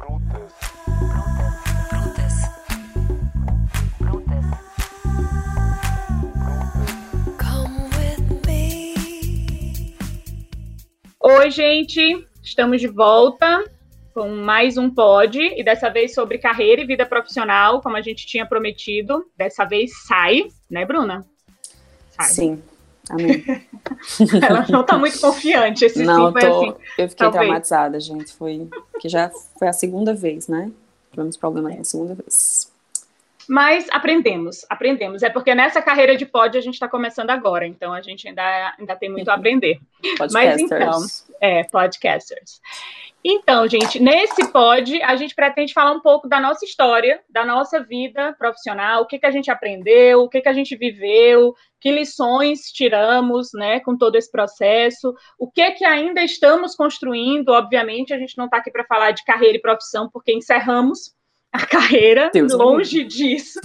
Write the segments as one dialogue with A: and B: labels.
A: Brutas.
B: Oi, gente, estamos de volta com mais um pod e dessa vez sobre carreira e vida profissional, como a gente tinha prometido. Dessa vez sai, né, Bruna?
C: Sai. Sim. Amém.
B: Ela não está muito confiante. Esse
C: não,
B: sim foi
C: tô,
B: assim.
C: Eu fiquei
B: talvez.
C: traumatizada, gente. Foi que já foi a segunda vez, né? Tivemos problemas na segunda vez.
B: Mas aprendemos, aprendemos. É porque nessa carreira de pod a gente está começando agora, então a gente ainda, ainda tem muito a aprender. Mas então, é, podcasters. Então, gente, nesse pod a gente pretende falar um pouco da nossa história, da nossa vida profissional, o que, que a gente aprendeu, o que, que a gente viveu, que lições tiramos, né, com todo esse processo, o que que ainda estamos construindo. Obviamente, a gente não está aqui para falar de carreira e profissão, porque encerramos a carreira,
C: Deus
B: longe disso.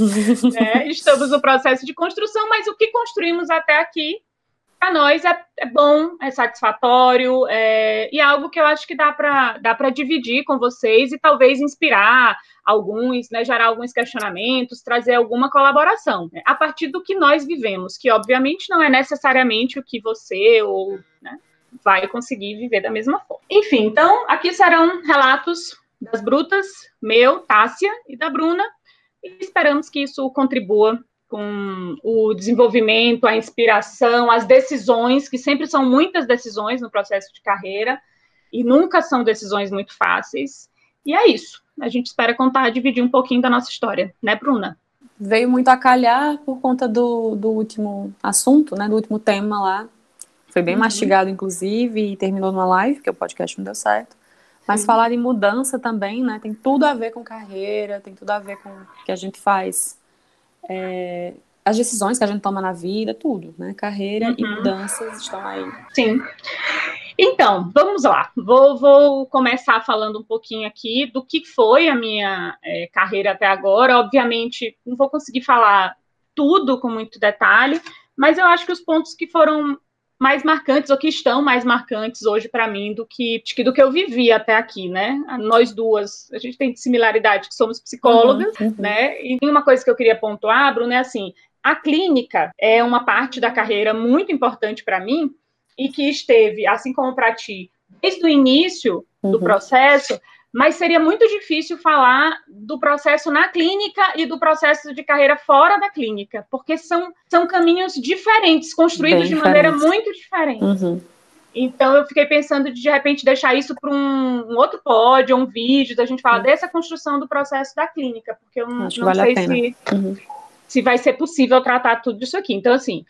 B: né? Estamos no processo de construção, mas o que construímos até aqui, para nós, é, é, bom, é satisfatório, é, e é algo que eu acho que dá para dá dividir com vocês e talvez inspirar alguns, né, gerar alguns questionamentos, trazer alguma colaboração, né, a partir do que nós vivemos, que obviamente não é necessariamente o que você ou né, vai conseguir viver da mesma forma. Enfim, então, aqui serão relatos das Brutas, meu, Tássia e da Bruna, e esperamos que isso contribua com o desenvolvimento, a inspiração, as decisões, que sempre são muitas decisões no processo de carreira, e nunca são decisões muito fáceis. E é isso. A gente espera contar, dividir um pouquinho da nossa história, né, Bruna?
C: Veio muito a calhar por conta do, do último assunto, né, do último tema lá. Foi bem uhum. mastigado, inclusive, e terminou numa live, porque o podcast não deu certo. Mas falar em mudança também, né? Tem tudo a ver com carreira, tem tudo a ver com o que a gente faz, é, as decisões que a gente toma na vida, tudo, né? Carreira uhum. e mudanças estão aí.
B: Sim. Então, vamos lá. Vou, vou, começar falando um pouquinho aqui do que foi a minha é, carreira até agora. Obviamente, não vou conseguir falar tudo com muito detalhe, mas eu acho que os pontos que foram mais marcantes ou que estão mais marcantes hoje para mim do que do que eu vivi até aqui, né? Nós duas, a gente tem similaridade que somos psicólogas, uhum, uhum. né? E uma coisa que eu queria pontuar, Bruno, é assim, a clínica é uma parte da carreira muito importante para mim e que esteve, assim como para ti, desde o início uhum. do processo, mas seria muito difícil falar do processo na clínica e do processo de carreira fora da clínica, porque são, são caminhos diferentes, construídos Bem de maneira muito diferente.
C: Uhum.
B: Então eu fiquei pensando de de repente deixar isso para um, um, outro pod, ou um vídeo, da gente falar uhum. dessa construção do processo da clínica, porque eu não, não
C: vale
B: sei se,
C: uhum.
B: se vai ser possível tratar tudo isso aqui. Então, assim,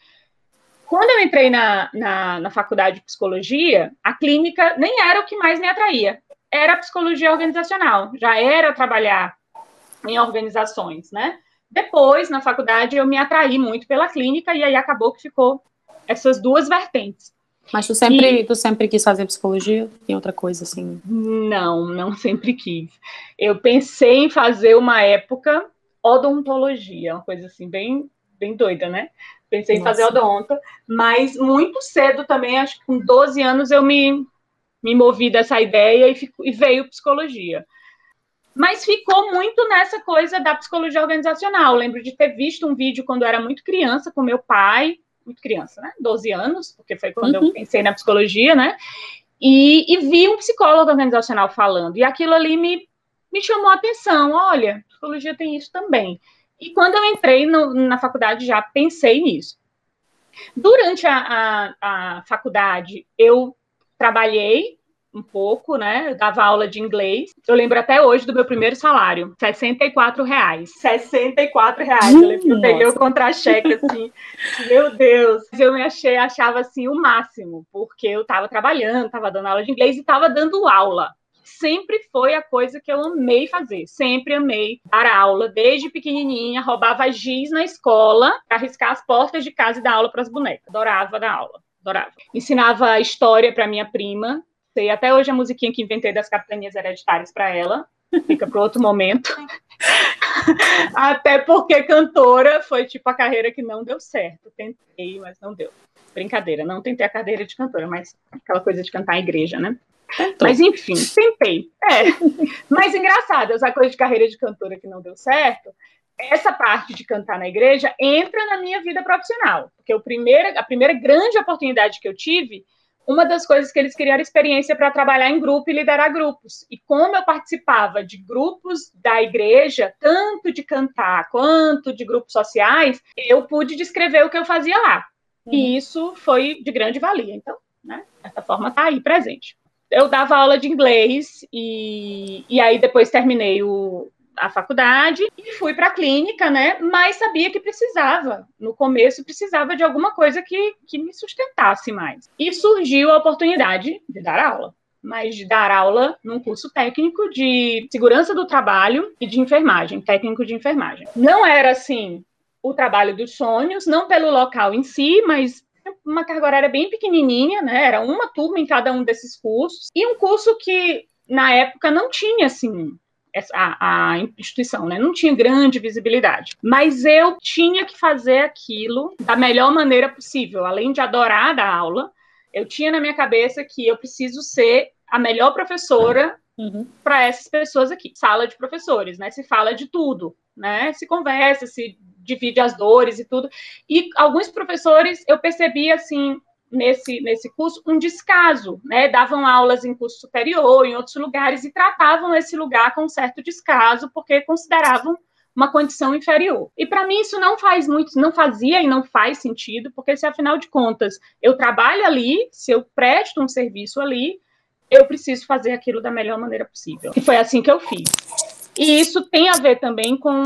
B: quando eu entrei na, na, na faculdade de psicologia, a clínica nem era o que mais me atraía era psicologia organizacional, já era trabalhar em organizações, né? Depois, na faculdade, eu me atraí muito pela clínica e aí acabou que ficou essas duas vertentes.
C: Mas tu sempre, e... tu sempre quis fazer psicologia? Tem outra coisa assim?
B: Não, não sempre quis. Eu pensei em fazer uma época odontologia, uma coisa assim bem, bem doida, né? Pensei Nossa. em fazer odonto, mas muito cedo também, acho que com 12 anos eu me me movi dessa ideia e, fico, e veio psicologia. Mas ficou muito nessa coisa da psicologia organizacional. lembro de ter visto um vídeo quando eu era muito criança com meu pai, muito criança, né? 12 anos, porque foi quando uhum. eu pensei na psicologia, né? E, e, vi um psicólogo organizacional falando. E aquilo ali me, me chamou a atenção. Olha, psicologia tem isso também. E quando eu entrei no, na faculdade, já pensei nisso. Durante a, a, a faculdade, eu trabalhei um pouco, né? Eu dava aula de inglês. Eu lembro até hoje do meu primeiro salário, 64 reais. 64 reais. Eu lembro que eu peguei o contra-cheque assim, meu Deus. Eu me achei, achava assim o máximo, porque eu estava trabalhando, estava dando aula de inglês e estava dando aula. Sempre foi a coisa que eu amei fazer. Sempre amei dar aula, desde pequenininha, roubava giz na escola, arriscar as portas de casa e dar aula para as bonecas. Adorava dar aula adorava. Ensinava história para minha prima, sei até hoje a musiquinha que inventei das capitanias hereditárias para ela, fica para outro momento. até porque cantora foi tipo a carreira que não deu certo. Tentei, mas não deu. Brincadeira, não tentei a carreira de cantora, mas aquela coisa de cantar em igreja, né? Tentou. Mas enfim, tentei. É. Mas engraçado, essa coisa de carreira de cantora que não deu certo, essa parte de cantar na igreja entra na minha vida profissional. Porque o primeiro, a primeira grande oportunidade que eu tive, uma das coisas que eles queriam era experiência para trabalhar em grupo e liderar grupos. E como eu participava de grupos da igreja, tanto de cantar quanto de grupos sociais, eu pude descrever o que eu fazia lá. Uhum. E isso foi de grande valia. Então, né, dessa forma, está aí presente. Eu dava aula de inglês e, e aí depois terminei o, a faculdade e fui para a clínica, né? Mas sabia que precisava. No começo, precisava de alguma coisa que, que me sustentasse mais. E surgiu a oportunidade de dar aula. Mas de dar aula num curso técnico de segurança do trabalho e de enfermagem, técnico de enfermagem. Não era assim o trabalho dos sonhos, não pelo local em si, mas uma carga horária bem pequenininha, né? Era uma turma em cada um desses cursos. E um curso que, na época, não tinha, assim, a, a, instituição, né? Não tinha grande visibilidade. Mas eu tinha que fazer aquilo da melhor maneira possível. Além de adorar dar aula, eu tinha na minha cabeça que eu preciso ser a melhor professora uhum. para essas pessoas aqui. Sala de professores, né? Se fala de tudo, né? Se conversa, se divide as dores e tudo. E alguns professores eu percebi assim nesse, nesse curso um descaso, né? Davam aulas em curso superior, em outros lugares, e tratavam esse lugar com certo descaso, porque consideravam uma condição inferior. E para mim isso não faz muito, não fazia e não faz sentido, porque se afinal de contas eu trabalho ali, se eu presto um serviço ali, eu preciso fazer aquilo da melhor maneira possível. E foi assim que eu fiz. E isso tem a ver também com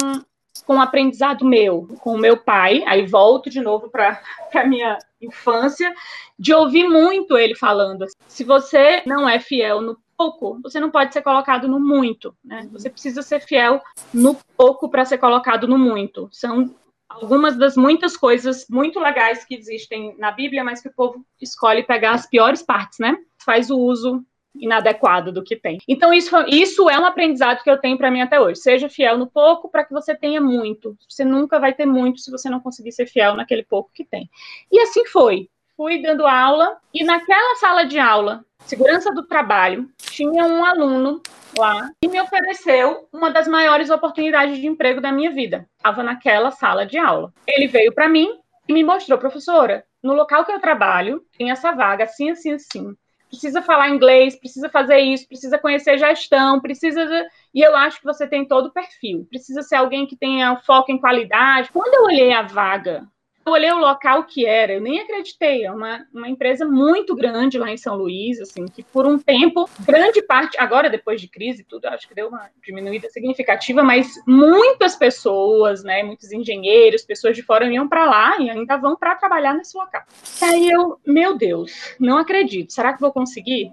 B: com um aprendizado meu, com o meu pai, aí volto de novo para a minha infância, de ouvir muito ele falando. Se você não é fiel no pouco, você não pode ser colocado no muito, né? Você precisa ser fiel no pouco para ser colocado no muito. São algumas das muitas coisas muito legais que existem na Bíblia, mas que o povo escolhe pegar as piores partes, né? Faz o uso inadequado do que tem. Então, isso, isso é um aprendizado que eu tenho para mim até hoje. Seja fiel no pouco para que você tenha muito. Você nunca vai ter muito se você não conseguir ser fiel naquele pouco que tem. E assim foi. Fui dando aula e naquela sala de aula, segurança do trabalho, tinha um aluno lá e me ofereceu uma das maiores oportunidades de emprego da minha vida. Estava naquela sala de aula. Ele veio para mim e me mostrou, professora, no local que eu trabalho, tem essa vaga assim, assim, assim precisa falar inglês, precisa fazer isso, precisa conhecer gestão, precisa. E eu acho que você tem todo o perfil. Precisa ser alguém que tenha foco em qualidade. Quando eu olhei a vaga olhei o local que era, eu nem acreditei, é uma, uma empresa muito grande lá em São Luís, assim, que por um tempo, grande parte, agora depois de crise e tudo, acho que deu uma diminuída significativa, mas muitas pessoas, né, muitos engenheiros, pessoas de fora iam para lá e ainda vão para trabalhar nesse local. Aí eu, meu Deus, não acredito, será que vou conseguir?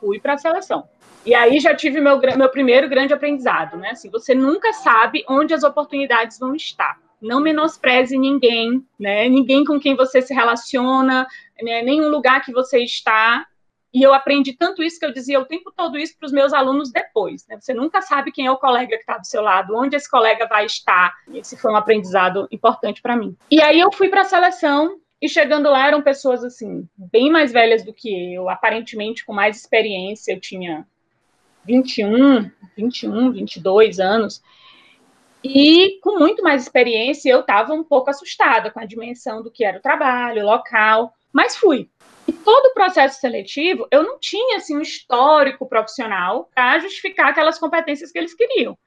B: Fui para a seleção. E aí já tive meu, meu primeiro grande aprendizado, né? Assim, você nunca sabe onde as oportunidades vão estar não menospreze ninguém, né? Ninguém com quem você se relaciona, né? nenhum lugar que você está. E eu aprendi tanto isso que eu dizia o tempo todo isso para os meus alunos depois. Né? Você nunca sabe quem é o colega que está do seu lado, onde esse colega vai estar. Esse foi um aprendizado importante para mim. E aí eu fui para a seleção e chegando lá eram pessoas assim bem mais velhas do que eu, aparentemente com mais experiência. Eu tinha 21, 21, 22 anos. E com muito mais experiência, eu estava um pouco assustada com a dimensão do que era o trabalho, o local, mas fui. E todo o processo seletivo, eu não tinha assim um histórico profissional para justificar aquelas competências que eles queriam.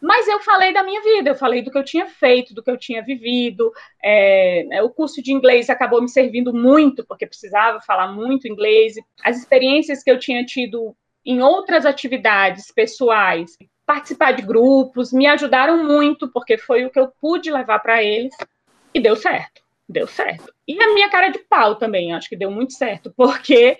B: Mas eu falei da minha vida, eu falei do que eu tinha feito, do que eu tinha vivido. É, né, o curso de inglês acabou me servindo muito, porque precisava falar muito inglês. As experiências que eu tinha tido em outras atividades pessoais participar de grupos, me ajudaram muito, porque foi o que eu pude levar para eles, e deu certo, deu certo. E a minha cara de pau também, acho que deu muito certo, porque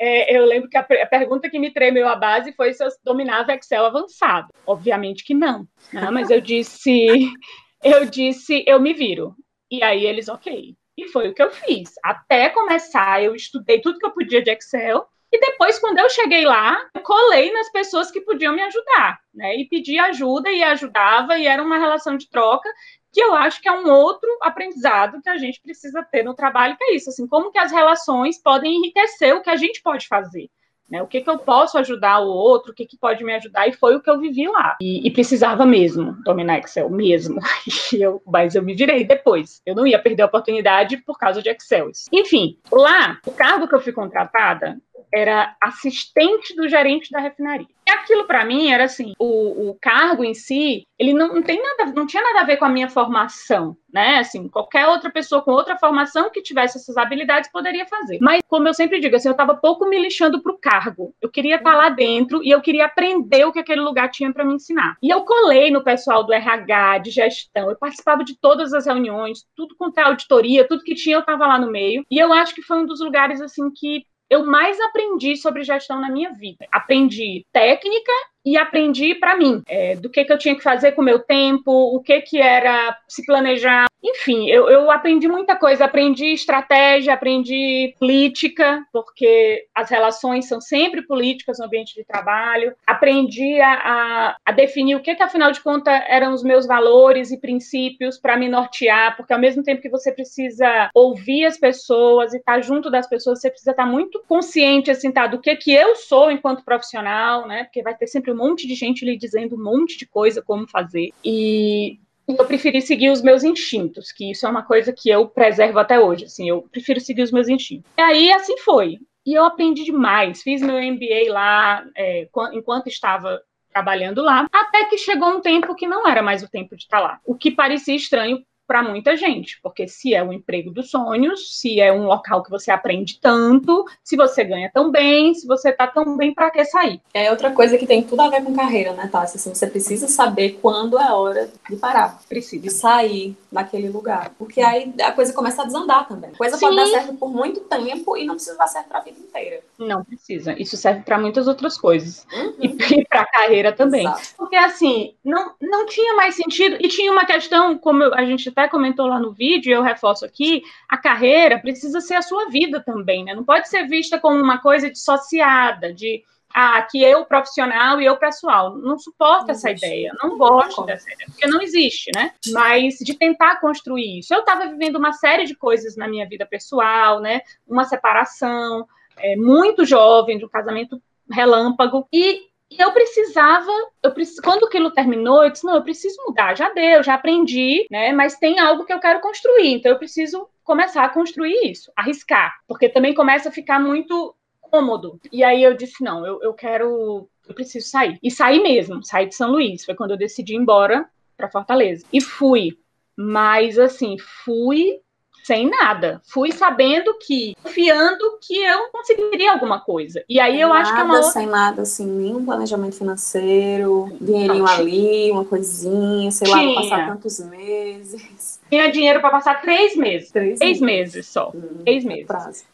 B: é, eu lembro que a, a, pergunta que me tremeu a base foi se eu dominava Excel avançado. Obviamente que não, né? mas eu disse, eu disse, eu me viro. E aí eles, ok. E foi o que eu fiz. Até começar, eu estudei tudo que eu podia de Excel, e depois, quando eu cheguei lá, eu colei nas pessoas que podiam me ajudar, né? E pedi ajuda e ajudava, e era uma relação de troca que eu acho que é um outro aprendizado que a gente precisa ter no trabalho, que é isso, assim, como que as relações podem enriquecer o que a gente pode fazer. Né? O que, que eu posso ajudar o outro, o que, que pode me ajudar, e foi o que eu vivi lá. E, e precisava mesmo dominar Excel, mesmo. Eu, mas eu me virei depois. Eu não ia perder a oportunidade por causa de Excel. Enfim, lá, o cargo que eu fui contratada era assistente do gerente da refinaria. Aquilo para mim era assim, o, o, cargo em si, ele não, não, tem nada, não tinha nada a ver com a minha formação, né? Assim, qualquer outra pessoa com outra formação que tivesse essas habilidades poderia fazer. Mas como eu sempre digo, assim, eu estava pouco me lixando pro cargo. Eu queria estar tá lá dentro e eu queria aprender o que aquele lugar tinha para me ensinar. E eu colei no pessoal do RH, de gestão, eu participava de todas as reuniões, tudo quanto é auditoria, tudo que tinha eu estava lá no meio. E eu acho que foi um dos lugares assim que eu mais aprendi sobre gestão na minha vida. Aprendi técnica e aprendi para mim é, do que, que eu tinha que fazer com o meu tempo, o que, que era se planejar. Enfim, eu, eu aprendi muita coisa. Aprendi estratégia, aprendi política, porque as relações são sempre políticas no ambiente de trabalho. Aprendi a, a, a definir o que, que, afinal de contas, eram os meus valores e princípios para me nortear, porque ao mesmo tempo que você precisa ouvir as pessoas e estar tá junto das pessoas, você precisa estar tá muito consciente assim, tá, do que, que eu sou enquanto profissional, né? Porque vai ter sempre sempre um monte de gente lhe dizendo um monte de coisa como fazer. E eu preferi seguir os meus instintos, que isso é uma coisa que eu preservo até hoje, assim, eu prefiro seguir os meus instintos. E aí, assim foi. E eu aprendi demais, fiz meu MBA lá, é, enquanto estava trabalhando lá, até que chegou um tempo que não era mais o tempo de estar lá. O que parecia estranho para muita gente, porque se é o emprego dos sonhos, se é um local que você aprende tanto, se você ganha tão bem, se você tá tão bem, para que sair?
C: É outra coisa que tem tudo a ver com carreira, né, Tassi? Assim, você precisa saber quando é hora de parar. Precisa. De sair daquele lugar. Porque aí a coisa começa a desandar também. A coisa Sim. pode dar certo por muito tempo e não precisa dar certo para a vida inteira.
B: Não precisa. Isso serve para muitas outras coisas. Uhum. E, para carreira também. Exato. Porque assim, não, não tinha mais sentido. E tinha uma questão, como a gente até comentou lá no vídeo, e eu reforço aqui, a carreira precisa ser a sua vida também, né? Não pode ser vista como uma coisa dissociada, de ah, que eu profissional e eu pessoal. Não suporto não essa ideia, não gosto dessa ideia, porque não existe, né? Mas de tentar construir isso. Eu estava vivendo uma série de coisas na minha vida pessoal, né? Uma separação, é, muito jovem, de um casamento relâmpago, e e eu precisava, eu quando aquilo terminou, eu disse, não, eu preciso mudar, já deu, já aprendi, né? Mas tem algo que eu quero construir, então eu preciso começar a construir isso, arriscar, porque também começa a ficar muito cômodo. E aí eu disse, não, eu, eu quero, eu preciso sair. E saí mesmo, saí de São Luís, foi quando eu decidi ir embora para Fortaleza. E fui, mas assim, fui sem nada. Fui sabendo que, confiando que eu conseguiria alguma coisa. E aí eu
C: nada,
B: acho que é uma outra...
C: sem nada, assim, nenhum planejamento financeiro, dinheirinho Não, ali, uma coisinha, sei tinha. lá, passar tantos meses.
B: Tinha dinheiro para passar três meses. Três, três meses. meses só. Hum, três meses. Prazo.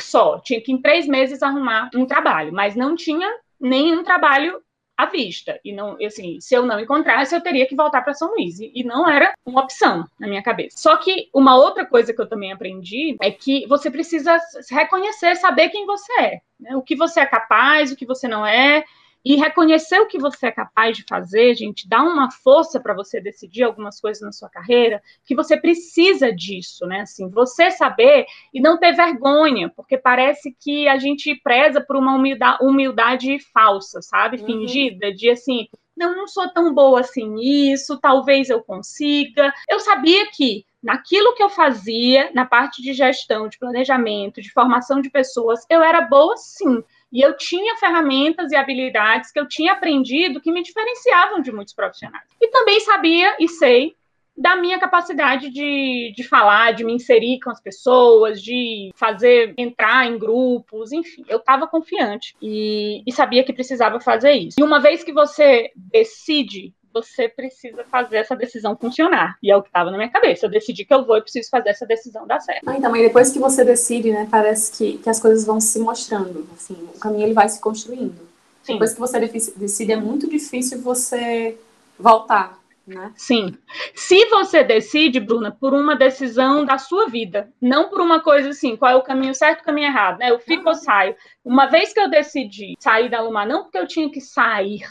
B: Só. Tinha que em três meses arrumar um trabalho, mas não tinha nenhum trabalho à vista. E não, assim, se eu não encontrasse, eu teria que voltar para São Luís. E, não era uma opção na minha cabeça. Só que uma outra coisa que eu também aprendi é que você precisa reconhecer, saber quem você é, né? o que você é capaz, o que você não é. E reconhecer o que você é capaz de fazer, gente, dá uma força para você decidir algumas coisas na sua carreira, que você precisa disso, né? Assim, você saber e não ter vergonha, porque parece que a gente preza por uma humildade, humildade falsa, sabe? Uhum. Fingida, de assim, não, não sou tão boa assim nisso, talvez eu consiga. Eu sabia que naquilo que eu fazia, na parte de gestão, de planejamento, de formação de pessoas, eu era boa sim. E eu tinha ferramentas e habilidades que eu tinha aprendido que me diferenciavam de muitos profissionais. E também sabia e sei da minha capacidade de, de falar, de me inserir com as pessoas, de fazer entrar em grupos, enfim, eu estava confiante e, e sabia que precisava fazer isso. E uma vez que você decide você precisa fazer essa decisão funcionar. E é o que estava na minha cabeça. Eu decidi que eu vou e preciso fazer essa decisão dar certo.
C: Ah, então, mas depois que você decide, né, parece que, que as coisas vão se mostrando. Assim, o caminho ele vai se construindo. Sim. Depois que você decide, é muito difícil você voltar. Né?
B: Sim. Se você decide, Bruna, por uma decisão da sua vida, não por uma coisa assim, qual é o caminho certo e o caminho errado, né? Eu fico ou saio. Uma vez que eu decidi sair da Lumar, não porque eu tinha que sair,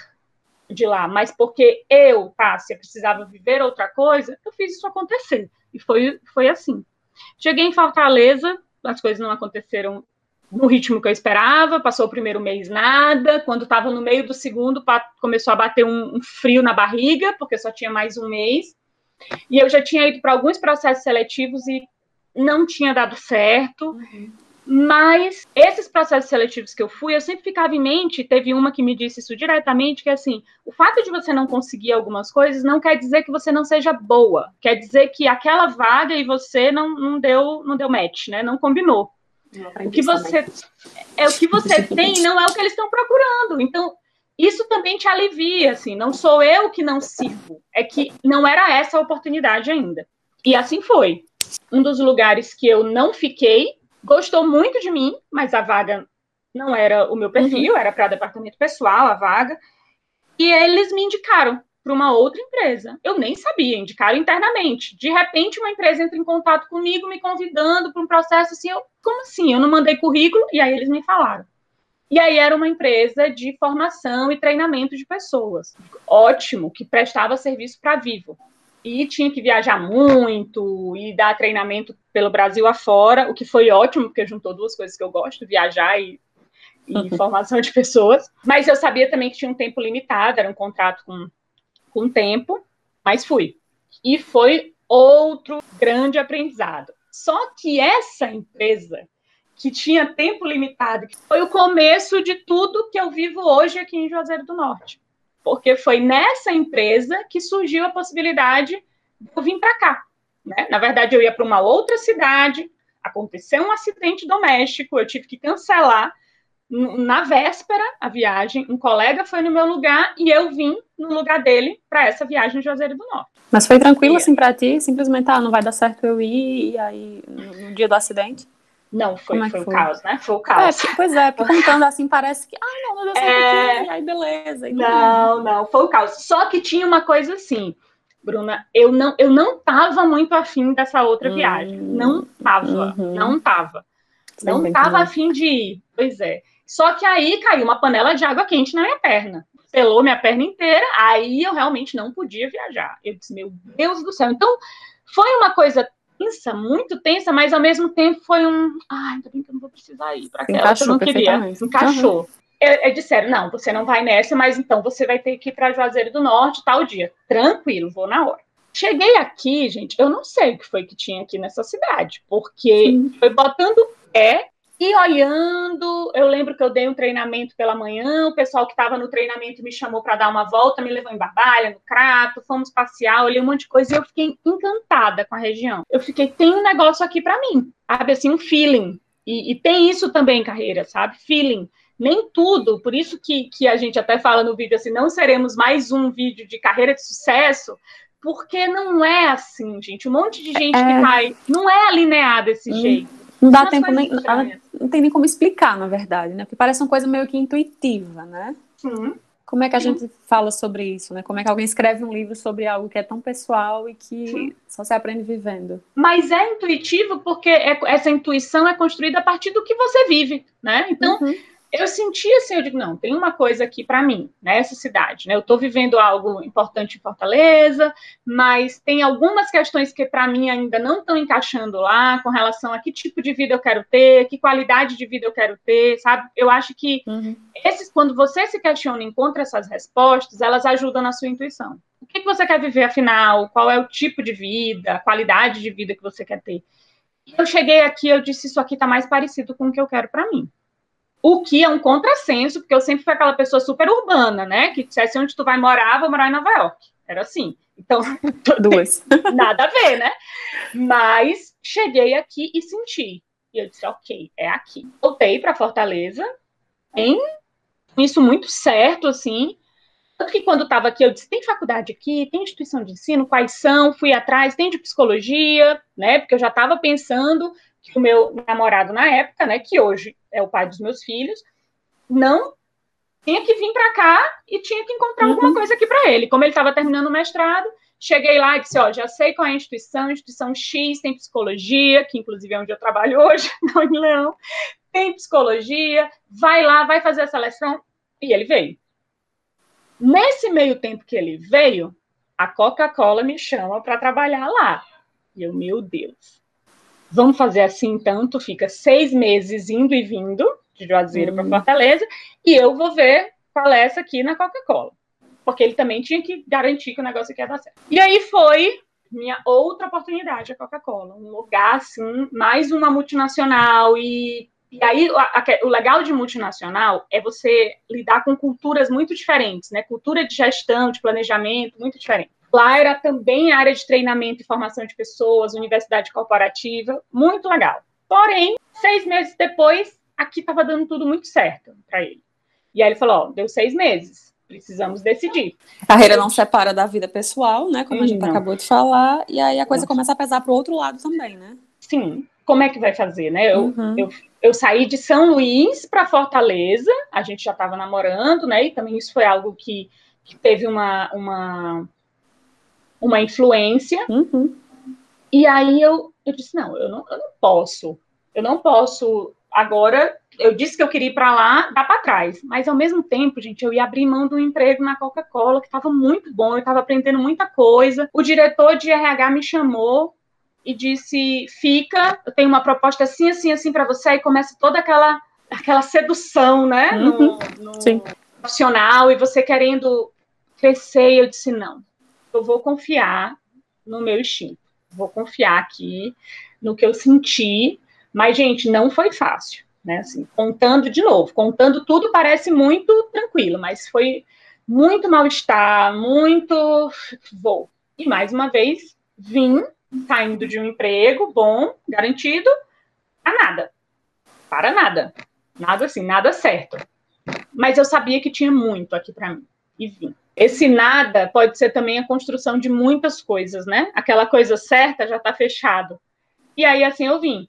B: de lá, mas porque eu, Tássia, precisava viver outra coisa, eu fiz isso acontecer. E foi, foi assim. Cheguei em Fortaleza, as coisas não aconteceram no ritmo que eu esperava, passou o primeiro mês nada, quando estava no meio do segundo, começou a bater um, um, frio na barriga, porque só tinha mais um mês, e eu já tinha ido para alguns processos seletivos e não tinha dado certo, uhum. Mas esses processos seletivos que eu fui, eu sempre ficava em mente, teve uma que me disse isso diretamente, que é assim, o fato de você não conseguir algumas coisas não quer dizer que você não seja boa, quer dizer que aquela vaga e você não, não deu não deu match, né? Não combinou. o que você é o que você tem não é o que eles estão procurando. Então, isso também te alivia, assim, não sou eu que não sirvo, é que não era essa a oportunidade ainda. E assim foi. Um dos lugares que eu não fiquei gostou muito de mim, mas a vaga não era o meu perfil, uhum. era para departamento pessoal a vaga. E eles me indicaram para uma outra empresa. Eu nem sabia, indicaram internamente. De repente, uma empresa entra em contato comigo, me convidando para um processo assim. Eu, como assim? Eu não mandei currículo? E aí eles me falaram. E aí era uma empresa de formação e treinamento de pessoas. Ótimo, que prestava serviço para Vivo e tinha que viajar muito e dar treinamento pelo Brasil afora, o que foi ótimo, porque juntou duas coisas que eu gosto, viajar e, e uhum. formação de pessoas. Mas eu sabia também que tinha um tempo limitado, era um contrato com, com tempo, mas fui. E foi outro grande aprendizado. Só que essa empresa, que tinha tempo limitado, que foi o começo de tudo que eu vivo hoje aqui em Juazeiro do Norte porque foi nessa empresa que surgiu a possibilidade de eu vir para cá. Né? Na verdade, eu ia para uma outra cidade, aconteceu um acidente doméstico, eu tive que cancelar na véspera a viagem. Um colega foi no meu lugar e eu vim no lugar dele para essa viagem de Juazeiro do Norte.
C: Mas foi tranquilo assim para ti? Simplesmente, ah, não vai dar certo eu ir e aí no dia do acidente?
B: Não, foi, é foi, o caos, né? Foi o caos.
C: É, pois é, contando assim parece que, ah, não, não deu certo é... aqui, aí beleza.
B: Então não, não, foi o caos. Só que tinha uma coisa assim, Bruna, eu não, eu não tava muito afim dessa outra hum, viagem. Não tava, uhum. não tava. Não tava afim de ir, pois é. Só que aí caiu uma panela de água quente na minha perna. Pelou minha perna inteira, aí eu realmente não podia viajar. Eu disse, meu Deus do céu. Então, foi uma coisa tensa, muito tensa, mas ao mesmo tempo foi um. Ai, ainda bem que eu não vou precisar ir para aquela que eu não queria. Encaixou. Uhum. É, é disseram, não, você não vai nessa, mas então você vai ter que ir para Juazeiro do Norte tal dia. Tranquilo, vou na hora. Cheguei aqui, gente, eu não sei o que foi que tinha aqui nessa cidade, porque Sim. foi botando pé e olhando, eu lembro que eu dei um treinamento pela manhã, o pessoal que estava no treinamento me chamou para dar uma volta, me levou em Barbalha, no Crato, fomos passear, olhei um monte de coisa e eu fiquei encantada com a região. Eu fiquei, tem um negócio aqui para mim, sabe, assim, um feeling. E, e, tem isso também em carreira, sabe? Feeling. Nem tudo, por isso que, que a gente até fala no vídeo assim, não seremos mais um vídeo de carreira de sucesso, porque não é assim, gente. Um monte de gente é... que cai, não é alineado desse hum. jeito.
C: Não dá tempo nem. Não tem nem como explicar, na verdade, né? Porque parece uma coisa meio que intuitiva, né?
B: Sim.
C: Como é que a gente fala sobre isso, né? Como é que alguém escreve um livro sobre algo que é tão pessoal e que Sim. só se aprende vivendo?
B: Mas é intuitivo porque é, essa intuição é construída a partir do que você vive, né? Então, uhum eu senti assim, eu digo, não, tem uma coisa aqui para mim, nessa cidade, né? Eu estou vivendo algo importante em Fortaleza, mas tem algumas questões que para mim ainda não estão encaixando lá, com relação a que tipo de vida eu quero ter, que qualidade de vida eu quero ter, sabe? Eu acho que uhum. esses, quando você se questiona e encontra essas respostas, elas ajudam na sua intuição. O que, que você quer viver afinal? Qual é o tipo de vida, a qualidade de vida que você quer ter? Eu cheguei aqui, eu disse, isso aqui está mais parecido com o que eu quero para mim. O que é um contrassenso, porque eu sempre fui aquela pessoa super urbana, né? Que dissesse onde tu vai morar, vou morar em Nova York. Era assim. Então,
C: duas.
B: Nada a ver, né? Mas cheguei aqui e senti. E eu disse, ok, é aqui. Voltei para Fortaleza, em isso muito certo, assim. Tanto que quando estava aqui, eu disse: tem faculdade aqui, tem instituição de ensino, quais são? Fui atrás, tem de psicologia, né? Porque eu já estava pensando que o meu namorado na época, né, que hoje é o pai dos meus filhos, não tinha que vir para cá e tinha que encontrar uhum. alguma coisa aqui para ele. Como ele estava terminando o mestrado, cheguei lá e disse: Ó, já sei qual é a instituição, instituição X tem psicologia, que inclusive é onde eu trabalho hoje, não em Leão, tem psicologia, vai lá, vai fazer a seleção. E ele veio. Nesse meio tempo que ele veio, a Coca-Cola me chama para trabalhar lá. E eu, meu Deus, vamos fazer assim tu fica seis meses indo e vindo de Juazeiro uhum. para Fortaleza e eu vou ver qual é essa aqui na Coca-Cola. Porque ele também tinha que garantir que o negócio aqui ia dar certo. E aí foi minha outra oportunidade, a Coca-Cola. Um lugar, assim, mais uma multinacional. E, e aí, a, a, o legal de multinacional é você lidar com culturas muito diferentes, né? Cultura de gestão, de planejamento, muito diferente. Lá era também área de treinamento e formação de pessoas, universidade corporativa, muito legal. Porém, seis meses depois, aqui estava dando tudo muito certo para ele. E aí ele falou: ó, deu seis meses precisamos decidir.
C: Carreira não separa da vida pessoal, né? Como a gente não. acabou de falar, e aí a coisa começa a pesar para o outro lado também, né?
B: Sim. Como é que vai fazer, né? Eu, uhum. eu, eu saí de São Luís para Fortaleza, a gente já estava namorando, né? E também isso foi algo que, que teve uma, uma, uma influência. Uhum. E aí eu, eu disse: não, eu não, eu não posso, eu não posso agora eu disse que eu queria ir para lá, dá para trás. Mas ao mesmo tempo, gente, eu ia abrir mão do emprego na Coca-Cola, que estava muito bom, eu estava aprendendo muita coisa. O diretor de RH me chamou e disse: "Fica, eu tenho uma proposta assim, assim, assim para você". E começa toda aquela aquela sedução, né, uhum. no, no Sim. profissional e você querendo crescer. E eu disse: "Não. Eu vou confiar no meu instinto. Vou confiar aqui no que eu senti". Mas gente, não foi fácil né? Assim, contando de novo, contando tudo parece muito tranquilo, mas foi muito mal-estar, muito vou. E mais uma vez, vim saindo de um emprego bom, garantido, a nada. Para nada. Nada assim, nada certo. Mas eu sabia que tinha muito aqui para mim. E vim. Esse nada pode ser também a construção de muitas coisas, né? Aquela coisa certa já está fechado. E aí assim eu vim.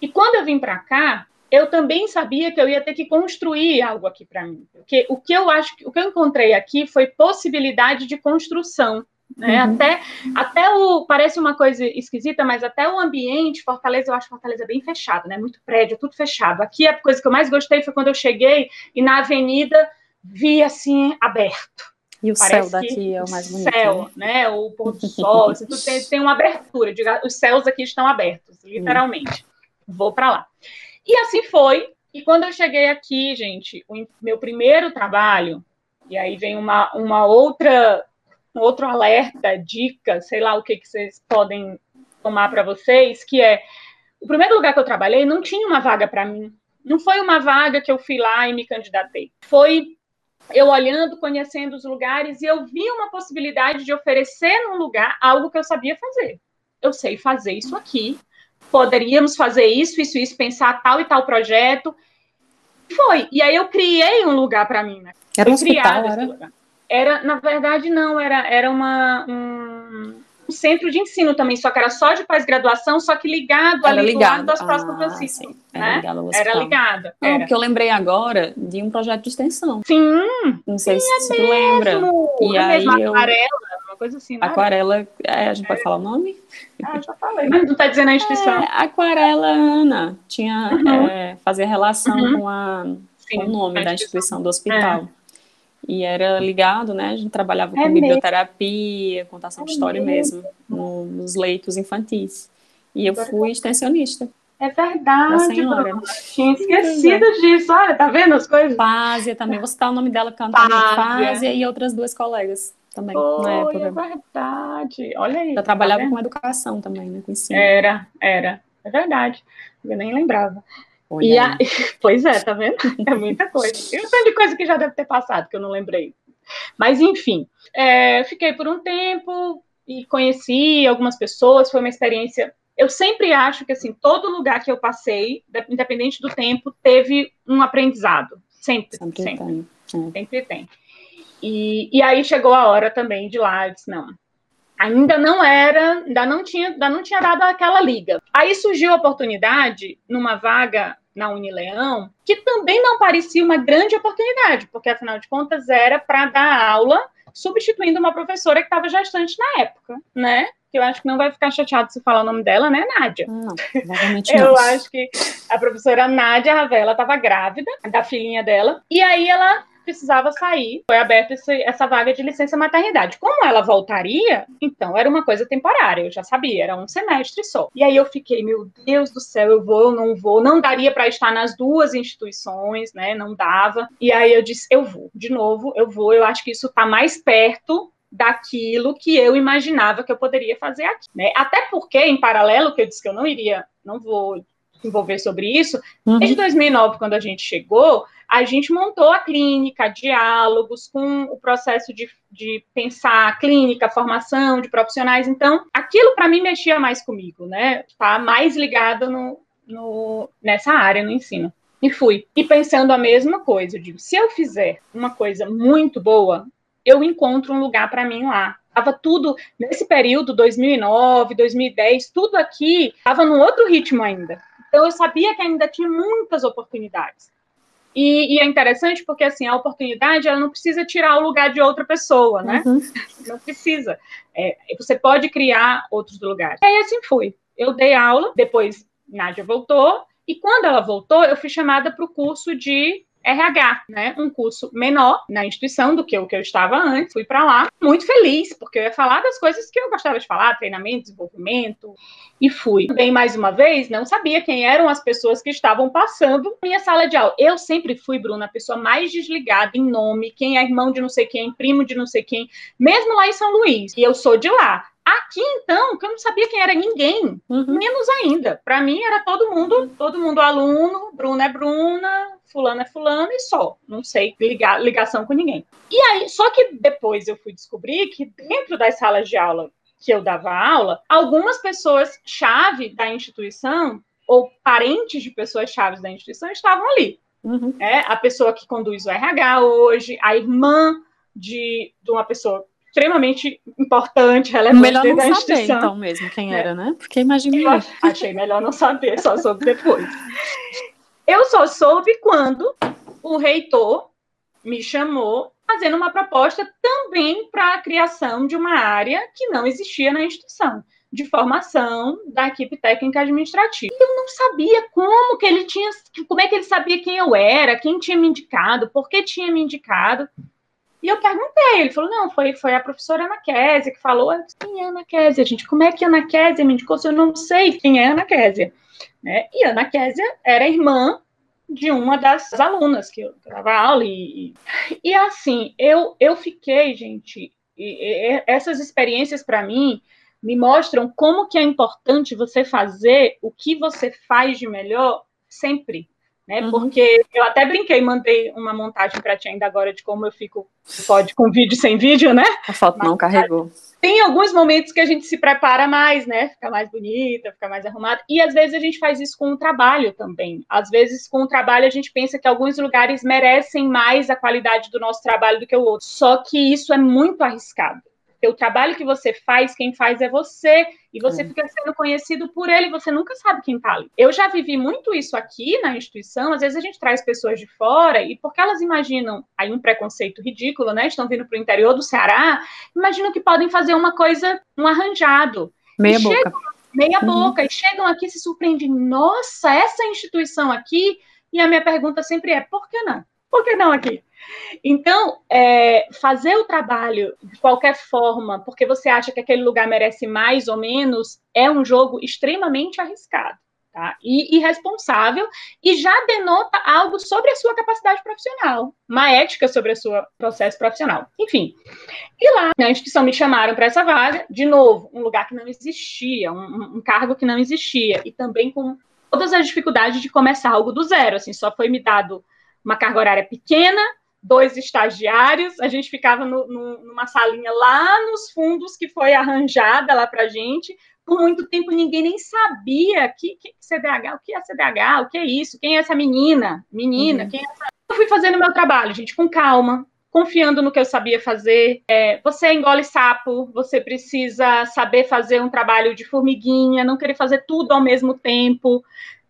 B: E quando eu vim para cá, eu também sabia que eu ia ter que construir algo aqui para mim. Porque o que eu acho, o que eu encontrei aqui foi possibilidade de construção. Né? Uhum. Até, até o. Parece uma coisa esquisita, mas até o ambiente, Fortaleza, eu acho Fortaleza bem fechado, né? Muito prédio, tudo fechado. Aqui a coisa que eu mais gostei foi quando eu cheguei e na avenida vi assim aberto.
C: E o Parece céu daqui é o mais bonito.
B: O céu, né? né? O pôr do sol, assim, tudo tem, tem uma abertura. Os céus aqui estão abertos, literalmente. Uhum. Vou para lá. E assim foi. E quando eu cheguei aqui, gente, o meu primeiro trabalho, e aí vem uma, uma outra, um outro alerta, dica, sei lá o que, que vocês podem tomar para vocês, que é o primeiro lugar que eu trabalhei não tinha uma vaga para mim. Não foi uma vaga que eu fui lá e me candidatei. Foi eu olhando, conhecendo os lugares, e eu vi uma possibilidade de oferecer num lugar algo que eu sabia fazer. Eu sei fazer isso aqui, poderíamos fazer isso, isso, isso, pensar tal e tal projeto. Foi. E aí eu criei um lugar para mim, né?
C: Era um hospital, era?
B: Era, na verdade, não, era, era uma, um, um, centro de ensino também, só que era só de pós-graduação, só que ligado
C: era ali ligado.
B: do lado das ah, São Francisco. Era né? ligado Era ligado.
C: Não, porque eu lembrei agora de um projeto de extensão.
B: Sim.
C: Não sei sim, se é tu lembra.
B: E é aí eu... Aquarela, uma coisa assim.
C: Né? Aquarela, é, a gente pode falar o nome?
B: Ah, já falei, mas não está dizendo a instituição. É,
C: Aquarela Ana tinha uhum. é, fazer relação uhum. com, a, com o nome da instituição do hospital. É. E era ligado, né? A gente trabalhava é com biblioterapia, contação de história mesmo, mesmo no, nos leitos infantis. E eu fui extensionista.
B: É verdade. Tinha esquecido disso. Olha, tá vendo as coisas?
C: Fásia também. Vou citar o nome dela, cantando Fásia e outras duas colegas também
B: Foi, na época. É verdade. Olha aí.
C: Eu tá trabalhava tá com educação também, né? Com ensino.
B: Era, era. É verdade. Eu nem lembrava. E a... Pois é, tá vendo? É muita coisa. Tem um tanto de coisa que já deve ter passado, que eu não lembrei. Mas, enfim, é, fiquei por um tempo e conheci algumas pessoas, foi uma experiência. Eu sempre acho que, assim, todo lugar que eu passei, independente do tempo, teve um aprendizado. Sempre, sempre. Sempre tem. É. Sempre tem. E, e aí chegou a hora também de lá, eu disse, não, ainda não era, ainda não tinha, ainda não tinha dado aquela liga. Aí surgiu a oportunidade numa vaga na Unileão, que também não parecia uma grande oportunidade, porque afinal de contas era para dar aula substituindo uma professora que estava gestante na época, né? Que eu acho que não vai ficar chateado se falar o nome dela, né, Nádia?
C: Não, provavelmente não.
B: eu acho que a professora Nádia Ravela estava grávida da filhinha dela, e aí ela precisava sair. Foi aberta essa vaga de licença maternidade. Como ela voltaria, então era uma coisa temporária, eu já sabia, era um semestre só. E aí eu fiquei, meu Deus do céu, eu vou, não vou, não daria para estar nas duas instituições, né? Não dava. E aí eu disse, eu vou, de novo, eu vou, eu acho que isso está mais perto daquilo que eu imaginava que eu poderia fazer aqui, né? Até porque, em paralelo, que eu disse que eu não iria, não vou envolver sobre isso, uhum. desde 2009, quando a gente chegou, a gente montou a clínica, diálogos com o processo de, de pensar a clínica, formação de profissionais. Então, aquilo para mim mexia mais comigo, né? Tá mais ligado no, no, nessa área, no ensino. E fui. E pensando a mesma coisa, eu digo, se eu fizer uma coisa muito boa, eu encontro um lugar para mim lá. Tava tudo nesse período 2009, 2010, tudo aqui estava num outro ritmo ainda. Então eu sabia que ainda tinha muitas oportunidades. E, e, é interessante porque assim a oportunidade ela não precisa tirar o lugar de outra pessoa, né? Uhum. Não precisa. É, você pode criar outros lugares. E aí assim foi. Eu dei aula, depois Nádia voltou e quando ela voltou eu fui chamada para o curso de RH, né? Um curso menor na instituição do que o que eu estava antes. Fui para lá muito feliz, porque eu ia falar das coisas que eu gostava de falar, treinamento, desenvolvimento, e fui. Bem, mais uma vez, não sabia quem eram as pessoas que estavam passando minha sala de aula. Eu sempre fui, Bruna, a pessoa mais desligada em nome, quem é irmão de não sei quem, primo de não sei quem, mesmo lá em São Luís. E eu sou de lá. Aqui, então, que eu não sabia quem era ninguém, uhum. menos ainda. Para mim, era todo mundo, todo mundo aluno, Bruna é Bruna, fulano é fulano e só. Não sei ligar, ligação com ninguém. E aí, só que depois eu fui descobrir que dentro das salas de aula que eu dava aula, algumas pessoas chave da instituição ou parentes de pessoas chaves da instituição estavam ali. Uhum. É, a pessoa que conduz o RH hoje, a irmã de, de uma pessoa extremamente importante, relevante
C: melhor não instituição. Saber, então mesmo quem é. era, né? Porque imagina. Eu
B: achei melhor não saber, só soube depois. Eu só soube quando o reitor me chamou fazendo uma proposta também para a criação de uma área que não existia na instituição, de formação da equipe técnica administrativa. E eu não sabia como que ele tinha, como é que ele sabia quem eu era, quem tinha me indicado, por que tinha me indicado. E eu perguntei, ele falou, não, foi, foi a professora Ana Késia que falou, eu disse, quem é Ana Késia, gente? Como é que Ana Késia me indicou se eu não sei quem é Ana Késia? Né? E Ana Késia era irmã de uma das alunas que eu dava aula. E, e assim, eu, eu fiquei, gente, e, e, essas experiências para mim me mostram como que é importante você fazer o que você faz de melhor sempre. Né? Uhum. Porque eu até brinquei, mandei uma montagem para ti ainda agora de como eu fico, pode com vídeo sem vídeo, né?
C: A foto Mas, não carregou
B: tem alguns momentos que a gente se prepara mais, né? Fica mais bonita, fica mais arrumada. E às vezes a gente faz isso com o trabalho também. Às vezes, com o trabalho, a gente pensa que alguns lugares merecem mais a qualidade do nosso trabalho do que o outro. Só que isso é muito arriscado. Porque o trabalho que você faz, quem faz é você, e você é. fica sendo conhecido por ele, você nunca sabe quem tá ali. Eu já vivi muito isso aqui na instituição, às vezes a gente traz pessoas de fora, e porque elas imaginam, aí um preconceito ridículo, né? Estão vindo para o interior do Ceará, imaginam que podem fazer uma coisa, um arranjado.
C: Meia boca. Chegam,
B: meia uhum. boca, e chegam aqui e se surpreendem, nossa, essa instituição aqui, e a minha pergunta sempre é, por que não? Por que não aqui? Então, é, fazer o trabalho de qualquer forma, porque você acha que aquele lugar merece mais ou menos, é um jogo extremamente arriscado. Tá? E irresponsável, e já denota algo sobre a sua capacidade profissional, uma ética sobre o seu processo profissional. Enfim, e lá na instituição me chamaram para essa vaga, de novo, um lugar que não existia, um, um cargo que não existia, e também com todas as dificuldades de começar algo do zero, assim, só foi me dado uma carga horária pequena, dois estagiários, a gente ficava no, no, numa salinha lá nos fundos que foi arranjada lá para gente. Por muito tempo ninguém nem sabia que, que CDH, o que é CDH, o que é isso, quem é essa menina, menina, uhum. quem é essa... Eu fui fazendo meu trabalho, gente, com calma, confiando no que eu sabia fazer. É, você engole sapo, você precisa saber fazer um trabalho de formiguinha, não querer fazer tudo ao mesmo tempo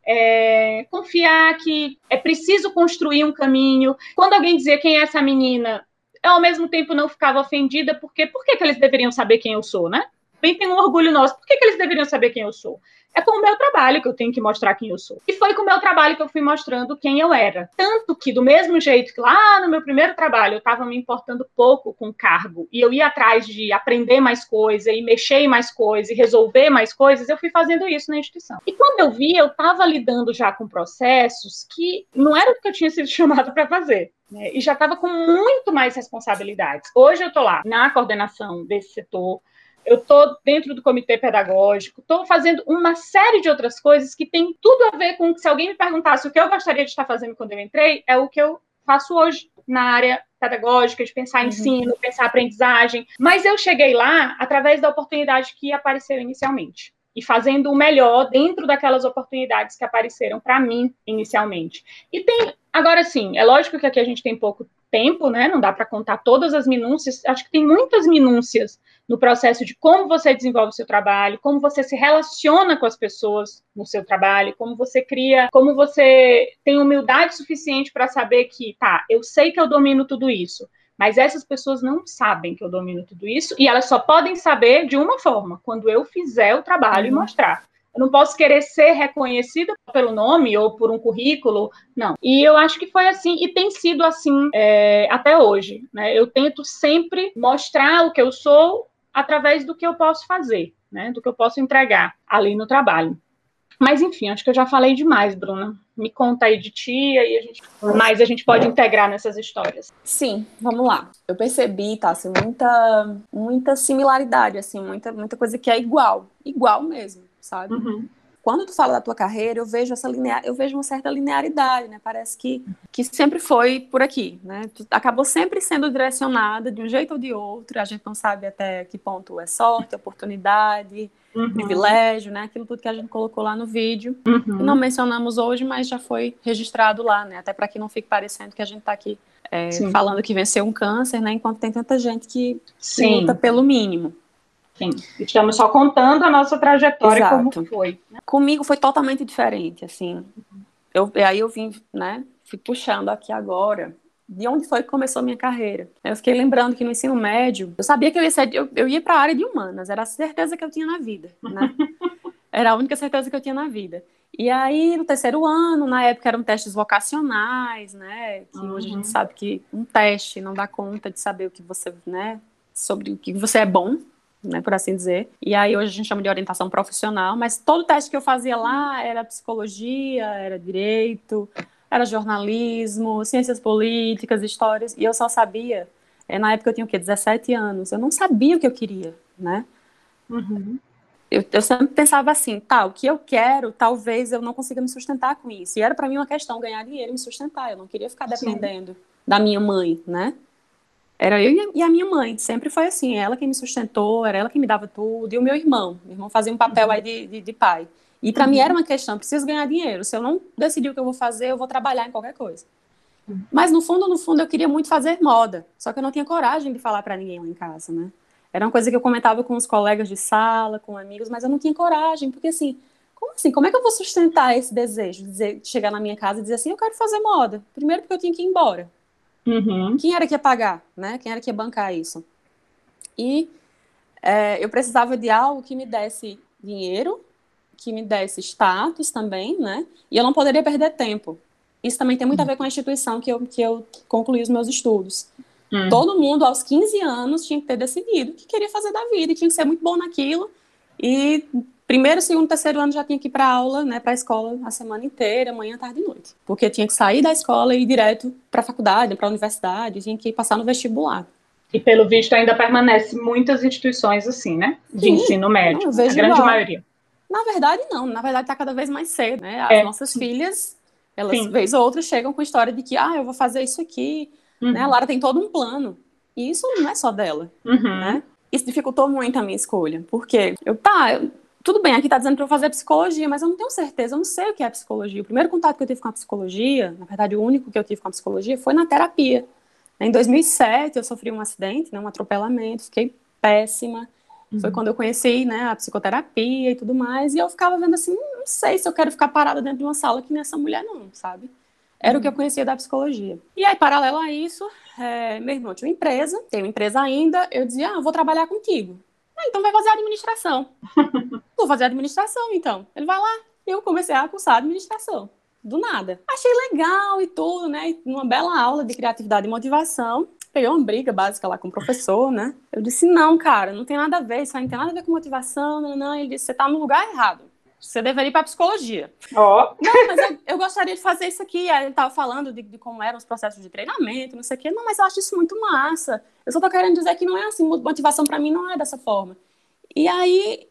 B: é, confiar que é preciso construir um caminho. Quando alguém dizia quem é essa menina, eu ao mesmo tempo não ficava ofendida, porque por que, que eles deveriam saber quem eu sou, né? também tem um orgulho nosso. Por que, que eles deveriam saber quem eu sou? É com o meu trabalho que eu tenho que mostrar quem eu sou. E foi com o meu trabalho que eu fui mostrando quem eu era. Tanto que, do mesmo jeito que lá no meu primeiro trabalho eu estava me importando pouco com cargo e eu ia atrás de aprender mais coisa e mexer em mais coisas e resolver mais coisas, eu fui fazendo isso na instituição. E quando eu vi, eu estava lidando já com processos que não era o que eu tinha sido chamado para fazer. Né? E já estava com muito mais responsabilidades. Hoje eu estou lá na coordenação desse setor, eu estou dentro do comitê pedagógico, estou fazendo uma série de outras coisas que tem tudo a ver com que se alguém me perguntasse o que eu gostaria de estar fazendo quando eu entrei, é o que eu faço hoje na área pedagógica, de pensar uhum. ensino, pensar aprendizagem. Mas eu cheguei lá através da oportunidade que apareceu inicialmente. E fazendo o melhor dentro daquelas oportunidades que apareceram para mim inicialmente. E tem, agora sim, é lógico que aqui a gente tem pouco tempo, né? Não dá para contar todas as minúcias. Acho que tem muitas minúcias no processo de como você desenvolve o seu trabalho, como você se relaciona com as pessoas no seu trabalho, como você cria, como você tem humildade suficiente para saber que, tá, eu sei que eu domino tudo isso, mas essas pessoas não sabem que eu domino tudo isso e elas só podem saber de uma forma, quando eu fizer o trabalho uhum. e mostrar. Eu não posso querer ser reconhecida pelo nome ou por um currículo, não. E eu acho que foi assim e tem sido assim é, até hoje. Né? Eu tento sempre mostrar o que eu sou através do que eu posso fazer, né? Do que eu posso entregar ali no trabalho. Mas enfim, acho que eu já falei demais, Bruna. Me conta aí de ti e a gente mais a gente pode integrar nessas histórias.
C: Sim, vamos lá. Eu percebi, tá, assim, muita muita similaridade, assim, muita muita coisa que é igual, igual mesmo, sabe? Uhum quando tu fala da tua carreira, eu vejo essa linear, eu vejo uma certa linearidade, né? Parece que, que sempre foi por aqui, né? Tu acabou sempre sendo direcionada de um jeito ou de outro, a gente não sabe até que ponto é sorte, oportunidade, uhum. privilégio, né? Aquilo tudo que a gente colocou lá no vídeo. Uhum. não mencionamos hoje, mas já foi registrado lá, né? Até para que não fique parecendo que a gente está aqui é, falando que venceu um câncer, né? Enquanto tem tanta gente que Sim. luta pelo mínimo.
B: Sim, estamos só contando a nossa trajetória Exato. como foi.
C: Né? Comigo foi totalmente diferente, assim. Eu, aí eu vim, né, fui puxando aqui agora de onde foi que começou a minha carreira. Eu fiquei lembrando que no ensino médio, eu sabia que eu ia ser, eu, eu ia para a área de humanas, era a certeza que eu tinha na vida, né? Era a única certeza que eu tinha na vida. E aí, no terceiro ano, na época eram testes vocacionais, né? Que uhum. hoje a gente sabe que um teste não dá conta de saber o que você, né? Sobre o que você é bom, né, por assim dizer. E aí hoje a gente chama de orientação profissional, mas todo teste que eu fazia lá era psicologia, era direito, era jornalismo, ciências políticas, histórias, e eu só sabia, é, na época eu tinha o quê, 17 anos, eu não sabia o que eu queria, né? Uhum. Eu, eu, sempre pensava assim, tá, o que eu quero, talvez eu não consiga me sustentar com isso. E era para mim uma questão ganhar dinheiro e me sustentar. Eu não queria ficar dependendo Sim. da minha mãe, né? Era eu e a minha mãe, sempre foi assim, ela quem me sustentou, era ela que me dava tudo, e o meu irmão, meu irmão fazia um papel aí de, de, de pai. E para uhum. mim era uma questão, preciso ganhar dinheiro, se eu não decidir o que eu vou fazer, eu vou trabalhar em qualquer coisa. Uhum. Mas no fundo, no fundo, eu queria muito fazer moda, só que eu não tinha coragem de falar para ninguém lá em casa, né? Era uma coisa que eu comentava com os colegas de sala, com amigos, mas eu não tinha coragem, porque assim, como assim? Como é que eu vou sustentar esse desejo de, dizer, de chegar na minha casa e dizer assim, eu quero fazer moda? Primeiro porque eu tinha que ir embora. Uhum. Quem era que ia pagar, né? Quem era que ia bancar isso? E é, eu precisava de algo que me desse dinheiro, que me desse status também, né? E eu não poderia perder tempo. Isso também tem muito a ver com a instituição que eu, que eu concluí os meus estudos. Uhum. Todo mundo, aos 15 anos, tinha que ter decidido o que queria fazer da vida, e tinha que ser muito bom naquilo. E Primeiro, segundo, terceiro ano já tinha que ir para aula, né, para a escola a semana inteira, manhã, tarde e noite. Porque tinha que sair da escola e ir direto para a faculdade, para a universidade, tinha que passar no vestibular.
B: E pelo visto ainda permanece muitas instituições assim, né? De Sim, ensino médio, a grande igual. maioria.
C: Na verdade, não. Na verdade, está cada vez mais cedo, né? As é. nossas filhas, elas, Sim. vez ou outra, chegam com a história de que, ah, eu vou fazer isso aqui, uhum. né? A Lara tem todo um plano. E isso não é só dela, uhum. né? Isso dificultou muito a minha escolha, porque eu, tá, eu, tudo bem, aqui está dizendo para eu fazer psicologia, mas eu não tenho certeza, eu não sei o que é psicologia. O primeiro contato que eu tive com a psicologia, na verdade, o único que eu tive com a psicologia, foi na terapia. Em 2007, eu sofri um acidente, né, um atropelamento, fiquei péssima. Uhum. Foi quando eu conheci né, a psicoterapia e tudo mais, e eu ficava vendo assim, não sei se eu quero ficar parada dentro de uma sala que nessa mulher não, sabe? Era uhum. o que eu uhum. conhecia da psicologia. E aí, paralelo a isso, é, meu irmão tinha uma empresa, tem uma empresa ainda, eu dizia, ah, eu vou trabalhar contigo. Ah, então vai fazer administração. Vou fazer administração, então. Ele vai lá. Eu comecei a cursar administração. Do nada. Achei legal e tudo, né? Uma bela aula de criatividade e motivação. Peguei uma briga básica lá com o professor, né? Eu disse, não, cara, não tem nada a ver, isso aí não tem nada a ver com motivação, não, não. Ele disse, você tá no lugar errado. Você deveria ir para psicologia.
B: Ó. Oh.
C: Não, mas eu, eu, gostaria de fazer isso aqui. Aí ele estava falando de, de, como eram os processos de treinamento, não sei o quê. Não, mas eu acho isso muito massa. Eu só tô querendo dizer que não é assim. Motivação para mim não é dessa forma. E aí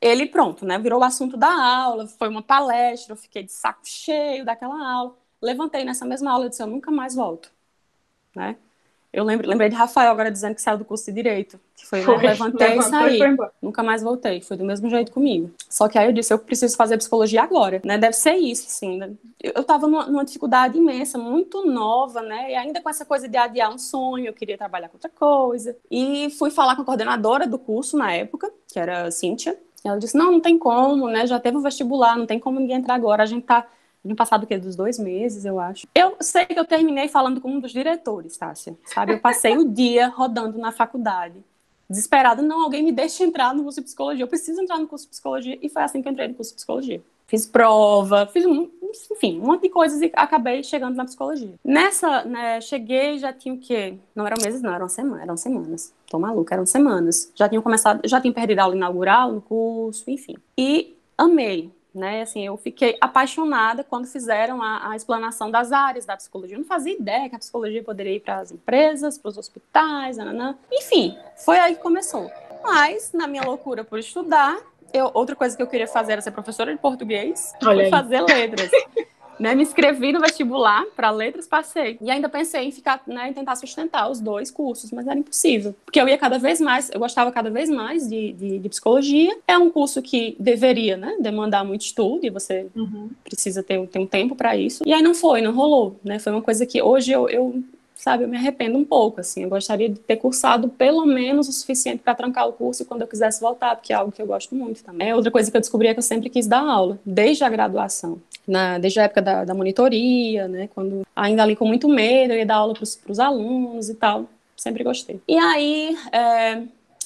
C: ele, pronto, né? Virou o assunto da aula. Foi uma palestra. Eu fiquei de saco cheio daquela aula. Levantei nessa mesma aula e disse: Eu nunca mais volto. Né? Eu lembro, lembrei de Rafael agora dizendo que saiu do curso de Direito. Que foi, foi né, levantei e saí. Nunca mais voltei. Foi do mesmo jeito comigo. Só que aí eu disse, eu preciso fazer psicologia agora, né? Deve ser isso, assim. Né? Eu, eu tava numa, numa, dificuldade imensa, muito nova, né? E ainda com essa coisa de adiar um sonho, eu queria trabalhar com outra coisa. E fui falar com a coordenadora do curso na época, que era a Cíntia. Ela disse, não, não tem como, né? Já teve o vestibular, não tem como ninguém entrar agora. A gente tá no passado, que dos dois meses, eu acho. Eu sei que eu terminei falando com um dos diretores, Tássia, sabe? Eu passei o dia rodando na faculdade, desesperada, não, alguém me deixa entrar no curso de psicologia, eu preciso entrar no curso de psicologia, e foi assim que eu entrei no curso de psicologia. Fiz prova, fiz, um, enfim, um monte de coisas e acabei chegando na psicologia. Nessa, né, cheguei, já tinha o quê? Não eram meses, não, eram semanas, eram semanas. Tô maluca, eram semanas. Já tinham começado, já tinha perdido a aula inaugural no curso, enfim. E amei, né? Assim, eu fiquei apaixonada quando fizeram a, a, explanação das áreas da psicologia. Eu não fazia ideia que a psicologia poderia ir para as empresas, para os hospitais, nananã. enfim, foi aí que começou. Mas, na minha loucura por estudar, eu, outra coisa que eu queria fazer era ser professora de português, e fazer letras. Né, me inscrevi no vestibular para letras, passei. E ainda pensei em ficar, né, em tentar sustentar os dois cursos, mas era impossível. Porque eu ia cada vez mais, eu gostava cada vez mais de, de, de psicologia. É um curso que deveria, né, demandar muito estudo e você uhum. precisa ter, ter um tempo para isso. E aí não foi, não rolou, né? Foi uma coisa que hoje eu, eu sabe, eu me arrependo um pouco, assim, eu gostaria de ter cursado pelo menos o suficiente para trancar o curso quando eu quisesse voltar, porque é algo que eu gosto muito também. É outra coisa que eu descobri é que eu sempre quis dar aula, desde a graduação na, desde a época da, da, monitoria, né, quando ainda ali com muito medo, eu ia dar aula para os alunos e tal, sempre gostei. E aí, é,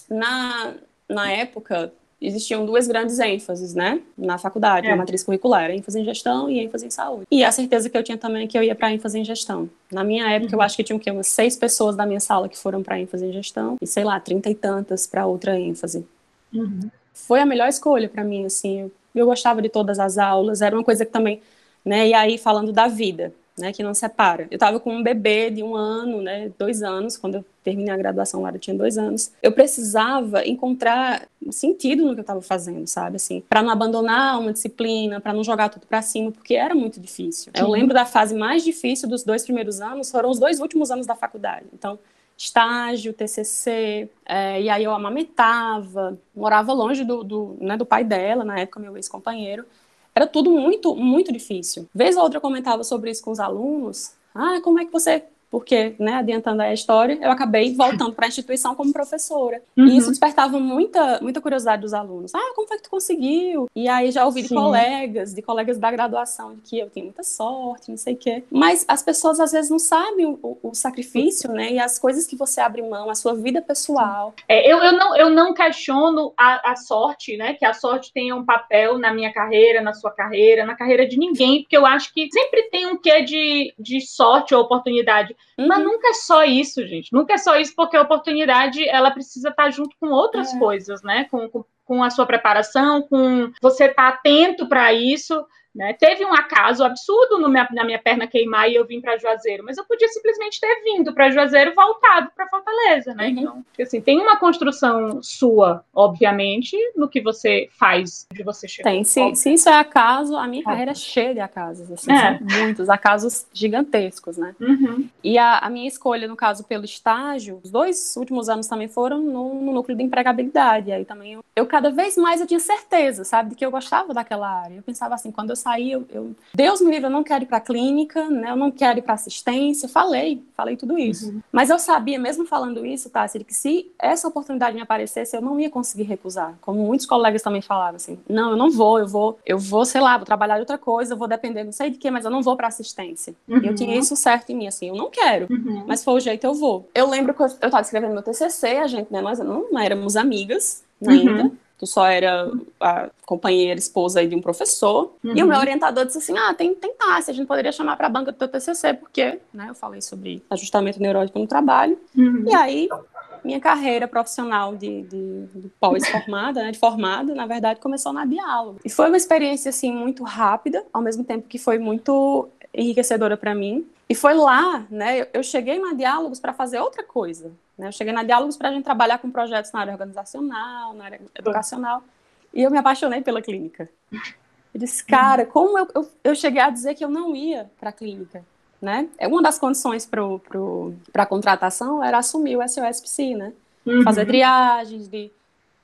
C: na, na época, existiam duas grandes ênfases, né, na faculdade, é. na matriz curricular, ênfase em gestão e ênfase em saúde. E a certeza que eu tinha também é que eu ia para ênfase em gestão. Na minha época, uhum. eu acho que tinham que umas seis pessoas da minha sala que foram para ênfase em gestão e sei lá, trinta e tantas para outra ênfase. Uhum. Foi a melhor escolha para mim, assim. Eu gostava de todas as aulas, era uma coisa que também, né, e aí falando da vida, né, que não separa. Eu estava com um bebê de um ano, né, dois anos, quando eu terminei a graduação lá, eu tinha dois anos. Eu precisava encontrar sentido no que eu estava fazendo, sabe, assim, para não abandonar uma disciplina, para não jogar tudo para cima, porque era muito difícil. Eu lembro da fase mais difícil dos dois primeiros anos, foram os dois últimos anos da faculdade. Então, estágio, TCC, é, e aí eu amamentava, morava longe do, do, né, do pai dela, na época meu ex-companheiro, era tudo muito, muito difícil. Vez ou outra eu comentava sobre isso com os alunos, ah, como é que você porque, né, adiantando a história, eu acabei voltando para a instituição como professora. Uhum. E isso despertava muita, muita curiosidade dos alunos. Ah, como foi que tu conseguiu? E aí já ouvi de Sim. colegas, de colegas da graduação, de que eu tenho muita sorte, não sei o quê. Mas as pessoas às vezes não sabem o, o sacrifício, né, e as coisas que você abre mão, a sua vida pessoal.
B: É, eu, eu, não, eu não questiono a, a sorte, né, que a sorte tenha um papel na minha carreira, na sua carreira, na carreira de ninguém, porque eu acho que sempre tem um quê de, de sorte ou oportunidade. Uhum. Mas nunca é só isso, gente. Nunca é só isso, porque a oportunidade ela precisa estar junto com outras é. coisas, né? Com, com, com, a sua preparação, com você estar atento para isso. Né? Teve um acaso absurdo minha, na minha perna queimar e eu vim para Juazeiro, mas eu podia simplesmente ter vindo para Juazeiro voltado para Fortaleza, né? Uhum. Então, assim, tem uma construção sua, obviamente, no que você faz de você chegar.
C: Tem, se, se isso é acaso, a minha carreira é cheia de acasos, assim, é. muitos acasos gigantescos, né? Uhum. E a, a, minha escolha, no caso, pelo estágio, os dois últimos anos também foram no, no núcleo de empregabilidade, aí também eu, eu, cada vez mais eu tinha certeza, sabe, de que eu gostava daquela área. Eu pensava assim, quando eu saí, eu, eu, Deus me livre, eu não quero ir para clínica, né? Eu não quero ir para assistência. Falei, falei tudo isso. Uhum. Mas eu sabia, mesmo falando isso, Tássia, que se essa oportunidade me aparecesse, eu não ia conseguir recusar. Como muitos colegas também falavam assim: "Não, eu não vou, eu vou, eu vou, sei lá, vou trabalhar de outra coisa, eu vou depender não sei de quê, mas eu não vou para assistência". Uhum. E eu tinha isso certo em mim assim, eu não quero, uhum. mas foi o jeito eu vou. Eu lembro que eu estava escrevendo meu TCC, a gente, né, nós não éramos amigas, ainda. Uhum. Tu só era a companheira, esposa de um professor. Uhum. E o meu uhum. orientador disse assim: ah, tem, tem Tássia, a gente poderia chamar para a banca do teu TCC, porque né, eu falei sobre ajustamento neurótico no trabalho. Uhum. E aí, minha carreira profissional de, de, de pós-formada, né, de formada, na verdade, começou na diálogo. E foi uma experiência, assim, muito rápida, ao mesmo tempo que foi muito enriquecedora para mim. E foi lá, né, eu cheguei na Diálogos para fazer outra coisa. Né? Eu cheguei na Diálogos para a gente trabalhar com projetos na área organizacional, na área educacional. E eu me apaixonei pela clínica. Eu disse, cara, como eu, eu, eu cheguei a dizer que eu não ia para a clínica, né? É uma das condições para a contratação era assumir o SOSPC, né? Uhum. Fazer triagens, de,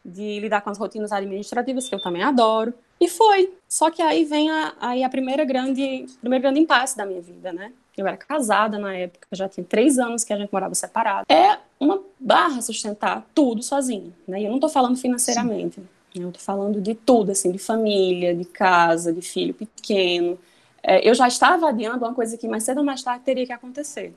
C: de lidar com as rotinas administrativas, que eu também adoro. E foi. Só que aí vem a, aí a primeira grande, primeiro grande impasse da minha vida, né? Eu era casada na época, já tinha três anos que a gente morava separado. É uma barra sustentar tudo sozinho, né? E eu não tô falando financeiramente. Sim. Eu tô falando de tudo, assim, de família, de casa, de filho pequeno. É, eu já estava adiando uma coisa que mais cedo ou mais tarde teria que acontecer,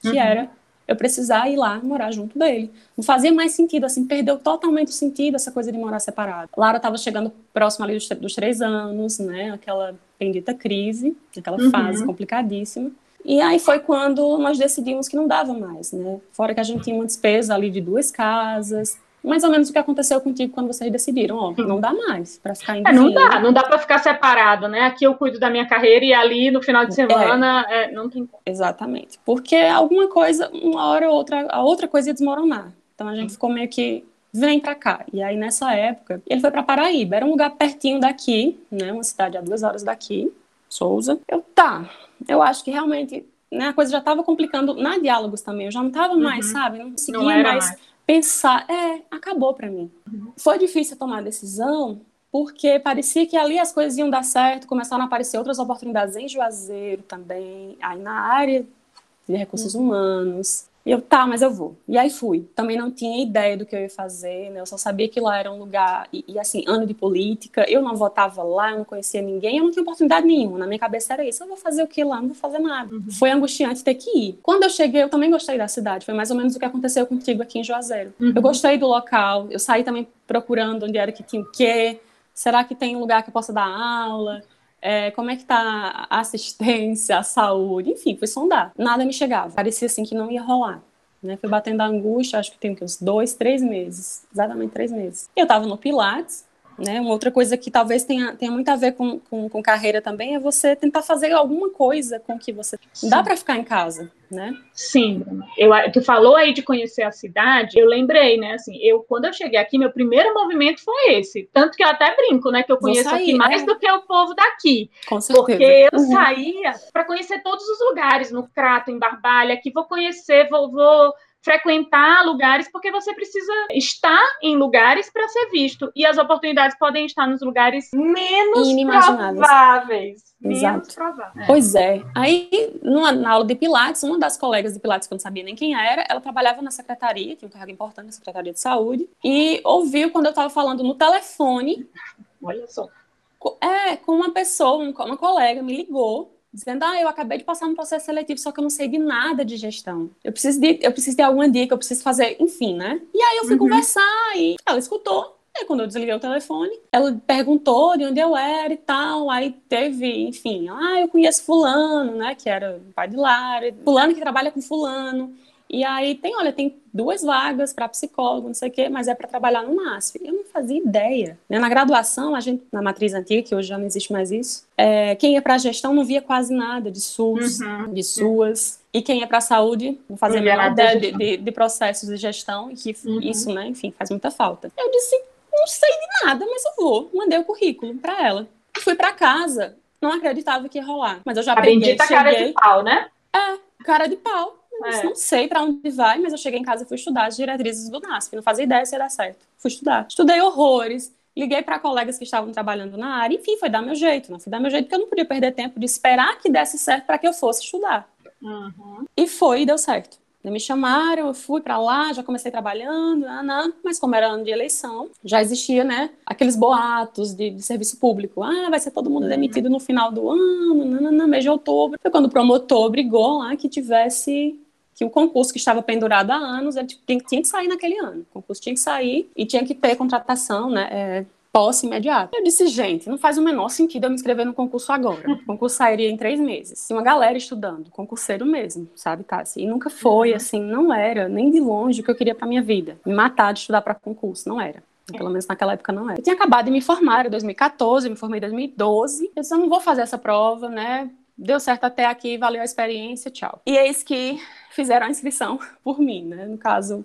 C: que uhum. era eu precisar ir lá morar junto dele. Não fazia mais sentido, assim, perdeu totalmente o sentido essa coisa de morar separado. Lara estava chegando próximo ali dos, dos, três anos, né, aquela bendita crise, aquela uhum. fase complicadíssima. E aí foi quando nós decidimos que não dava mais, né? Fora que a gente tinha uma despesa ali de duas casas, mais ou menos o que aconteceu contigo quando vocês decidiram, ó, não dá mais para ficar
B: indo. É, não dá, não dá para ficar separado, né? Aqui eu cuido da minha carreira e ali no final de semana é, é, não tem.
C: Exatamente, porque alguma coisa, uma hora ou outra, a outra coisa ia desmoronar. Então a gente ficou meio que vem para cá. E aí nessa época ele foi para Paraíba, era um lugar pertinho daqui, né? Uma cidade a duas horas daqui, Souza. Eu tá, eu acho que realmente né, a coisa já estava complicando na diálogos também. Eu já não estava mais, uhum. sabe? Não conseguia não mais, mais, pensar. É, acabou para mim. Uhum. Foi difícil tomar a decisão porque parecia que ali as coisas iam dar certo. Começaram a aparecer outras oportunidades em Juazeiro também, aí na área de recursos uhum. humanos. E eu, tá, mas eu vou. E aí fui. Também não tinha ideia do que eu ia fazer, né? Eu só sabia que lá era um lugar, e, e, assim, ano de política, eu não votava lá, eu não conhecia ninguém, eu não tinha oportunidade nenhuma. Na minha cabeça era isso, eu vou fazer o que lá? Não vou fazer nada. Uhum. Foi angustiante ter que ir. Quando eu cheguei, eu também gostei da cidade. Foi mais ou menos o que aconteceu contigo aqui em Juazeiro. Uhum. Eu gostei do local, eu saí também procurando onde era que tinha o quê, será que tem um lugar que eu possa dar aula? É, como é que tá a assistência, a saúde, enfim, fui sondar. Nada me chegava. Parecia assim que não ia rolar. Né? Fui batendo a angústia, acho que tem uns dois, três meses, exatamente três meses. Eu estava no Pilates, né? Uma outra coisa que talvez tenha, tenha muito a ver com, com, com carreira também é você tentar fazer alguma coisa com que você. Sim. Dá para ficar em casa, né?
B: Sim. Eu, tu falou aí de conhecer a cidade, eu lembrei, né? Assim, eu, quando eu cheguei aqui, meu primeiro movimento foi esse. Tanto que eu até brinco, né? Que eu conheço sair, aqui mais é. do que o povo daqui. Com certeza. Porque eu uhum. saía para conhecer todos os lugares, no Crato, em Barbalha, que vou conhecer, vou, vou frequentar lugares, porque você precisa estar em lugares para ser visto. E as oportunidades podem estar nos lugares menos prováveis. Menos prováveis.
C: Pois é. Aí, numa, na aula de Pilates, uma das colegas de Pilates, que eu não sabia nem quem era, ela trabalhava na secretaria, tinha um cargo importante na Secretaria de Saúde, e ouviu quando eu estava falando no telefone.
B: Olha só.
C: É, com uma pessoa, uma colega me ligou dizendo: Ah, eu acabei de passar um processo seletivo, só que eu não sei de nada de gestão. Eu preciso de, eu preciso ter alguma dica, eu preciso fazer, enfim, né? E aí eu fui uhum. conversar e ela escutou. Aí quando eu desliguei o telefone, ela perguntou de onde eu era e tal. Aí teve, enfim, ah, eu conheço fulano, né? Que era o pai de Lara, fulano que trabalha com fulano. E aí tem, olha, tem duas vagas para psicólogo, não sei o quê, mas é para trabalhar no MASF. Eu não fazia ideia. Né? Na graduação, a gente, na matriz antiga, que hoje já não existe mais isso, é, quem ia para a gestão não via quase nada de SUS, uhum. de SUAS. E quem ia para a saúde não fazia nada ideia de, de, de, processos de gestão, e que uhum. isso, né, enfim, faz muita falta. Eu disse, não sei de nada, mas eu vou. Mandei o currículo para ela. Fui para casa, não acreditava que ia rolar. Mas eu já a peguei, bendita cheguei...
B: cara de pau, né?
C: É, cara de pau. É. Não sei para onde vai, mas eu cheguei em casa e fui estudar as diretrizes do NASP. Não fazia ideia se ia dar certo. Fui estudar. Estudei horrores. Liguei para colegas que estavam trabalhando na área. Enfim, foi dar meu jeito. Não fui dar meu jeito porque eu não podia perder tempo de esperar que desse certo para que eu fosse estudar. Uhum. E foi e deu certo. Me chamaram, eu fui para lá, já comecei trabalhando, nanã, mas como era ano de eleição, já existia, né, aqueles boatos de, de serviço público. Ah, vai ser todo mundo demitido no final do ano, nanã, mês de outubro. Foi quando o promotor brigou lá que tivesse que o concurso que estava pendurado há anos, ele tinha, que sair naquele ano. O concurso tinha que sair e tinha que ter contratação, né? É, posse imediata. Eu disse, gente, não faz o menor sentido eu me inscrever no concurso agora. O concurso sairia em três meses. Tinha uma galera estudando, concurseiro mesmo, sabe, Tassi? E nunca foi, uhum. assim, não era nem de longe o que eu queria para minha vida. Me matar de estudar para concurso, não era. Pelo menos naquela época não era. Eu tinha acabado de me formar, em 2014, eu me formei em 2012. Eu disse, eu não vou fazer essa prova, né? Deu certo até aqui, valeu a experiência, tchau. E eis que fizeram a inscrição por mim, né? No caso,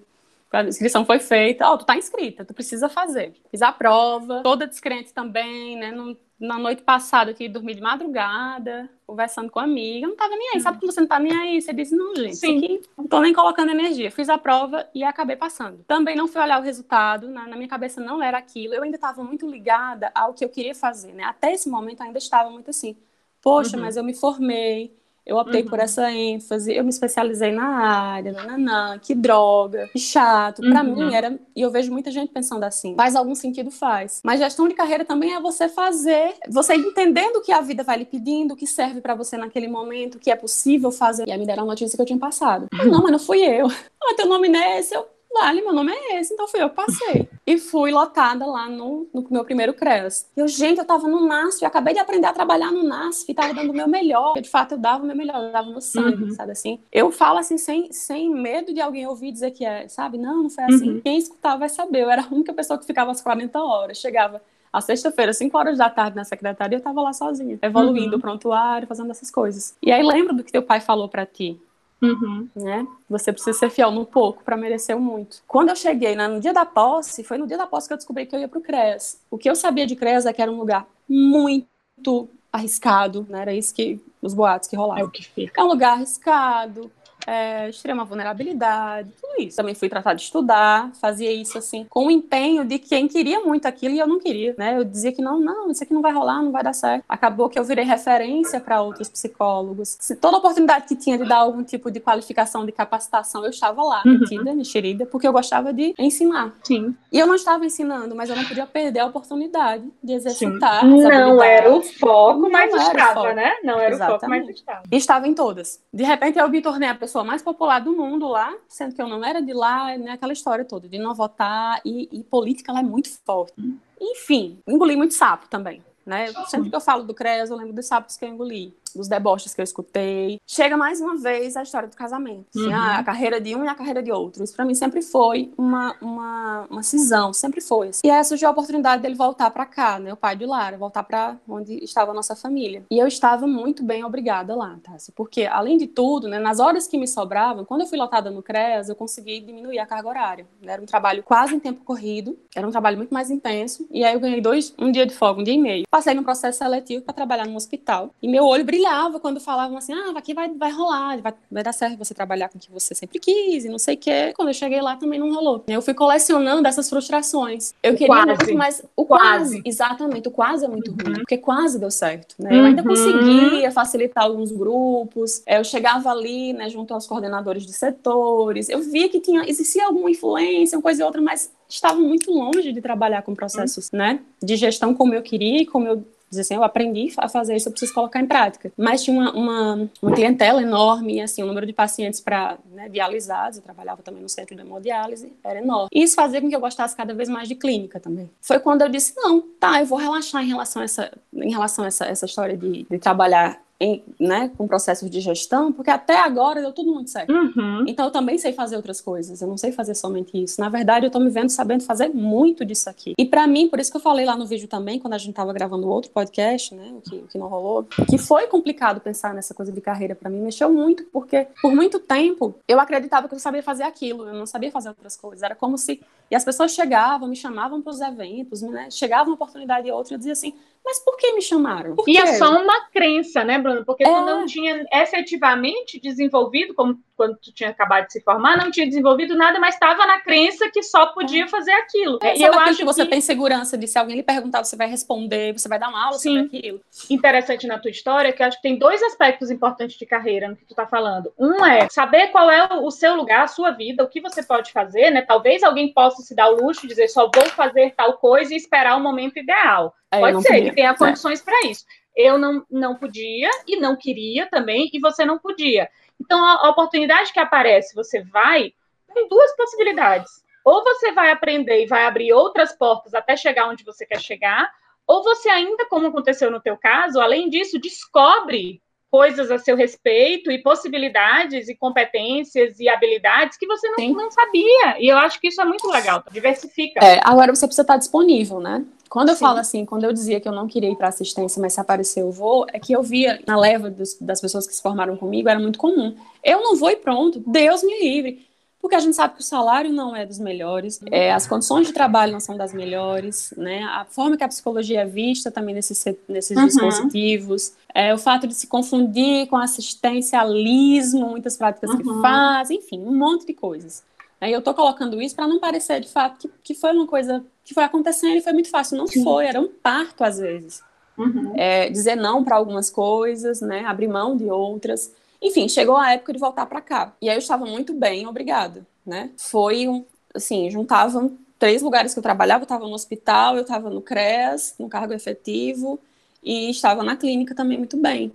C: a inscrição foi feita, ó, oh, tu tá inscrita, tu precisa fazer. Fiz a prova, toda descrente também, né? Na noite passada aqui dormi de madrugada, conversando com a amiga, não tava nem aí. Sabe quando você não tá nem aí? Você disse, não, gente, Sim. aqui não tô nem colocando energia. Fiz a prova e acabei passando. Também não fui olhar o resultado, na, na minha cabeça não era aquilo. Eu ainda estava muito ligada ao que eu queria fazer, né? Até esse momento ainda estava muito assim. Poxa, uhum. mas eu me formei, eu optei uhum. por essa ênfase, eu me especializei na área, nananã, que droga, que chato. Para uhum. mim era, e eu vejo muita gente pensando assim, faz algum sentido, faz. Mas gestão de carreira também é você fazer, você entendendo o que a vida vai lhe pedindo, o que serve para você naquele momento, o que é possível fazer. E aí me deram a notícia que eu tinha passado. Ah, não, mas não fui eu. Ah, teu nome não é esse, eu Vale, meu nome é esse, então fui eu que passei. e fui lotada lá no, no meu primeiro CREAS. E eu, gente, eu tava no NASF, eu acabei de aprender a trabalhar no NASF, e tava dando o meu melhor. de fato, eu dava o meu melhor, eu dava o meu sangue, uhum. sabe assim? Eu falo assim, sem, sem medo de alguém ouvir dizer que é, sabe? Não, não foi assim. Uhum. Quem escutava vai saber. Eu era a única pessoa que ficava às 40 horas. Chegava a sexta-feira, 5 horas da tarde na secretaria, eu tava lá sozinha, evoluindo uhum. o prontuário, fazendo essas coisas. E aí lembra do que teu pai falou para ti? Uhum. Né? Você precisa ser fiel no pouco para merecer o muito. Quando eu cheguei né, no dia da posse, foi no dia da posse que eu descobri que eu ia para o CREAS. O que eu sabia de CREAS é que era um lugar muito arriscado, né? Era isso que os boatos que rolavam. É o que fica. É um lugar arriscado, é, extrema vulnerabilidade, tudo isso. Também fui tratar de estudar, fazia isso assim, com o empenho de quem queria muito aquilo e eu não queria, né? Eu dizia que não, não, isso aqui não vai rolar, não vai dar certo. Acabou que eu virei referência para outros psicólogos. Se toda oportunidade que tinha de dar algum tipo de qualificação, de capacitação, eu estava lá, uhum. metida, mexerida, porque eu gostava de ensinar.
B: Sim.
C: E eu não estava ensinando, mas eu não podia perder a oportunidade de exercitar.
B: Não era o foco, mas estava, né? Não era Exatamente. o foco, mas estava.
C: E estava em todas. De repente eu me tornei a pessoa pessoa mais popular do mundo lá, sendo que eu não era de lá, né, aquela história toda de não votar e, e política ela é muito forte. Enfim, engoli muito sapo também. Né? Sempre que eu falo do CREAS, eu lembro dos sapos que eu engoli dos deboches que eu escutei. Chega mais uma vez a história do casamento. Assim, uhum. a carreira de um e a carreira de outro. Isso pra mim sempre foi uma, uma, uma cisão, sempre foi. Assim. E aí surgiu a oportunidade dele voltar para cá, né? O pai de Lara, voltar para onde estava a nossa família. E eu estava muito bem obrigada lá, tá? Porque, além de tudo, né, nas horas que me sobravam, quando eu fui lotada no CREAS, eu consegui diminuir a carga horária. Né? Era um trabalho quase em tempo corrido, era um trabalho muito mais intenso. E aí eu ganhei dois, um dia de folga, um dia e meio. Passei no processo seletivo para trabalhar no hospital. E meu olho brilhou brilhava quando falavam assim, ah, aqui vai, vai rolar, vai, vai dar certo você trabalhar com o que você sempre quis e não sei o quê. Quando eu cheguei lá também não rolou. Eu fui colecionando essas frustrações. Eu queria quase. muito, mas o quase. quase. exatamente, o quase é muito uhum. ruim, porque quase deu certo, né? Eu ainda uhum. conseguia facilitar alguns grupos, eu chegava ali, né, junto aos coordenadores de setores, eu via que tinha, existia alguma influência, uma coisa e outra, mas estava muito longe de trabalhar com processos, uhum. né, de gestão como eu queria e como eu dizer assim, eu aprendi a fazer isso, eu preciso colocar em prática. Mas tinha uma, uma, uma clientela enorme, assim, o número de pacientes para né, dialisados, eu trabalhava também no centro de hemodiálise, era enorme. E isso fazia com que eu gostasse cada vez mais de clínica também. Foi quando eu disse, não, tá, eu vou relaxar em relação a essa, em relação a essa, essa história de, de trabalhar em, né, com processos de gestão, porque até agora deu tudo muito certo. Uhum. Então eu também sei fazer outras coisas, eu não sei fazer somente isso. Na verdade, eu tô me vendo sabendo fazer muito disso aqui. E para mim, por isso que eu falei lá no vídeo também, quando a gente tava gravando outro podcast, né, o que, que não rolou, que foi complicado pensar nessa coisa de carreira para mim, mexeu muito, porque por muito tempo eu acreditava que eu sabia fazer aquilo, eu não sabia fazer outras coisas. Era como se. E as pessoas chegavam, me chamavam para os eventos, né, chegava uma oportunidade e outra, eu dizia assim mas por que me chamaram?
B: Por e é só uma crença, né, Bruno? Porque é. tu não tinha efetivamente desenvolvido, como quando tu tinha acabado de se formar, não tinha desenvolvido nada, mas estava na crença que só podia é. fazer aquilo.
C: É, e eu acho que você que... tem segurança de se alguém lhe perguntar, você vai responder, você vai dar uma aula Sim. sobre aquilo.
B: Interessante na tua história que eu acho que tem dois aspectos importantes de carreira no que tu tá falando. Um é saber qual é o seu lugar, a sua vida, o que você pode fazer, né? Talvez alguém possa se dar o luxo de dizer só vou fazer tal coisa e esperar o momento ideal. É, Pode ser podia. que tenha condições é. para isso. Eu não, não podia e não queria também, e você não podia. Então, a, oportunidade que aparece, você vai, tem duas possibilidades. Ou você vai aprender e vai abrir outras portas até chegar onde você quer chegar, ou você ainda, como aconteceu no teu caso, além disso, descobre coisas a seu respeito e possibilidades e competências e habilidades que você não, não sabia. E eu acho que isso é muito legal, diversifica.
C: É, agora você precisa estar disponível, né? Quando eu Sim. falo assim, quando eu dizia que eu não queria ir para assistência, mas se aparecer eu vou, é que eu via na leva dos, das pessoas que se formaram comigo, era muito comum. Eu não vou e pronto, Deus me livre porque a gente sabe que o salário não é dos melhores, é, as condições de trabalho não são das melhores, né? A forma que a psicologia é vista também nesses, nesses uhum. dispositivos, é, o fato de se confundir com assistencialismo, muitas práticas uhum. que fazem, enfim, um monte de coisas. Aí eu estou colocando isso para não parecer de fato que, que foi uma coisa que foi acontecendo e foi muito fácil. Não Sim. foi, era um parto às vezes. Uhum. É, dizer não para algumas coisas, né? Abrir mão de outras. Enfim, chegou a época de voltar para cá. E aí eu estava muito bem, obrigada, né? Foi um, assim, juntavam três lugares que eu trabalhava, eu estava no hospital, eu estava no CREAS, no cargo efetivo, e estava na clínica também muito bem.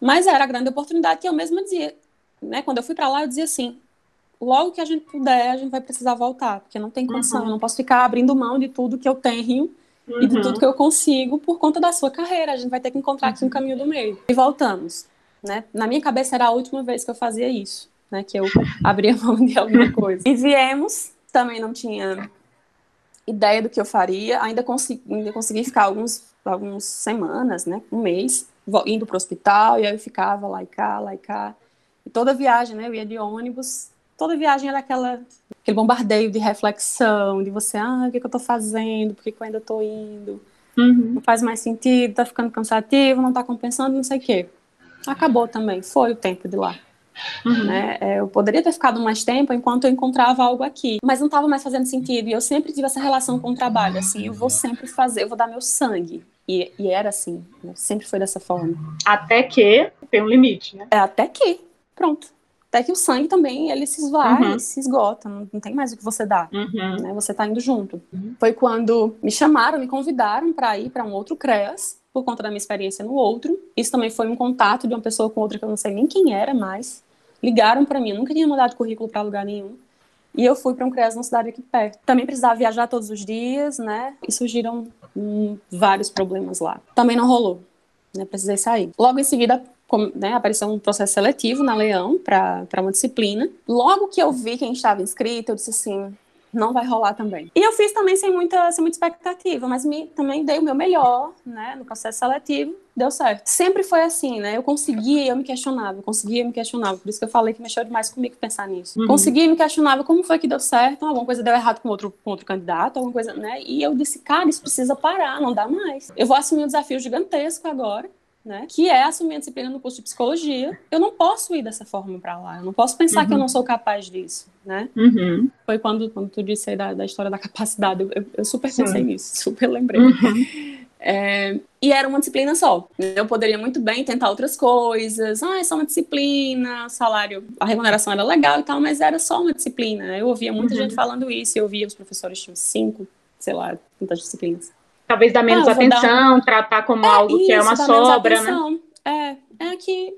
C: Mas era a grande oportunidade que eu mesma dizia, né? Quando eu fui para lá, eu dizia assim: logo que a gente puder, a gente vai precisar voltar, porque não tem condição, uhum. eu não posso ficar abrindo mão de tudo que eu tenho uhum. e de tudo uhum. que eu consigo por conta da sua carreira. A gente vai ter que encontrar aqui um uhum. caminho do meio. E voltamos né? Na minha cabeça era a última vez que eu fazia isso, né? Que eu abria mão de alguma coisa. E viemos, também não tinha ideia do que eu faria, ainda consegui, ainda consegui ficar alguns, algumas semanas, né? Um mês, indo para o hospital, e aí eu ficava lá e cá, lá e cá. E toda viagem, né? Eu ia de ônibus, toda viagem era aquela, aquele bombardeio de reflexão, de você, ah, o que, que eu estou fazendo, por que, que eu ainda estou indo, uhum. não faz mais sentido, tá ficando cansativo, não tá compensando, não sei o quê acabou também, foi o tempo de lá. Uhum. Né? É, eu poderia ter ficado mais tempo enquanto eu encontrava algo aqui, mas não estava mais fazendo sentido. E eu sempre tive essa relação com o trabalho, assim, eu vou sempre fazer, eu vou dar meu sangue. E, e era assim, né? sempre foi dessa forma.
B: Até que tem um limite, né?
C: É, até que, pronto. Até que o sangue também, ele se esvai, uhum. se esgota, não, não, tem mais o que você dá, uhum. né? Você está indo junto. Uhum. Foi quando me chamaram, me convidaram para ir para um outro CREAS, por conta da minha experiência no outro. Isso também foi um contato de uma pessoa com outra que eu não sei nem quem era mais. Ligaram para mim, eu nunca tinha mandado currículo para lugar nenhum. E eu fui para um CREAS na cidade aqui perto. Também precisava viajar todos os dias, né? E surgiram hum, vários problemas lá. Também não rolou, né? Precisei sair. Logo em seguida, né, apareceu um processo seletivo na Leão para uma disciplina. Logo que eu vi quem estava inscrito, eu disse assim: não vai rolar também. E eu fiz também sem muita, sem muita expectativa, mas me, também dei o meu melhor, né, no processo seletivo, deu certo. Sempre foi assim, né, eu conseguia eu me questionava, eu conseguia me questionava, por isso que eu falei que mexeu demais comigo pensar nisso. Uhum. Conseguia e me questionava como foi que deu certo, alguma coisa deu errado com outro, com outro candidato, alguma coisa, né, e eu disse, cara, isso precisa parar, não dá mais. Eu vou assumir um desafio gigantesco agora, né? Que é assumir a disciplina no curso de psicologia. Eu não posso ir dessa forma para lá. Eu não posso pensar uhum. que eu uhum. não sou capaz disso, né? Uhum. Foi quando, quando tu disse aí da, da história da capacidade. Eu, eu super Sim. pensei nisso, super lembrei. Uhum. É, e era uma disciplina só. Eu poderia muito bem tentar outras coisas. Ah, é só uma disciplina, o salário, a remuneração era legal e tal, mas era só uma disciplina. Eu ouvia muita uhum. gente falando isso, eu ouvia os professores tinham cinco, sei lá, quantas disciplinas
B: talvez dar menos ah, atenção, um... tratar como é, algo isso, que é uma sobra, né?
C: É, é que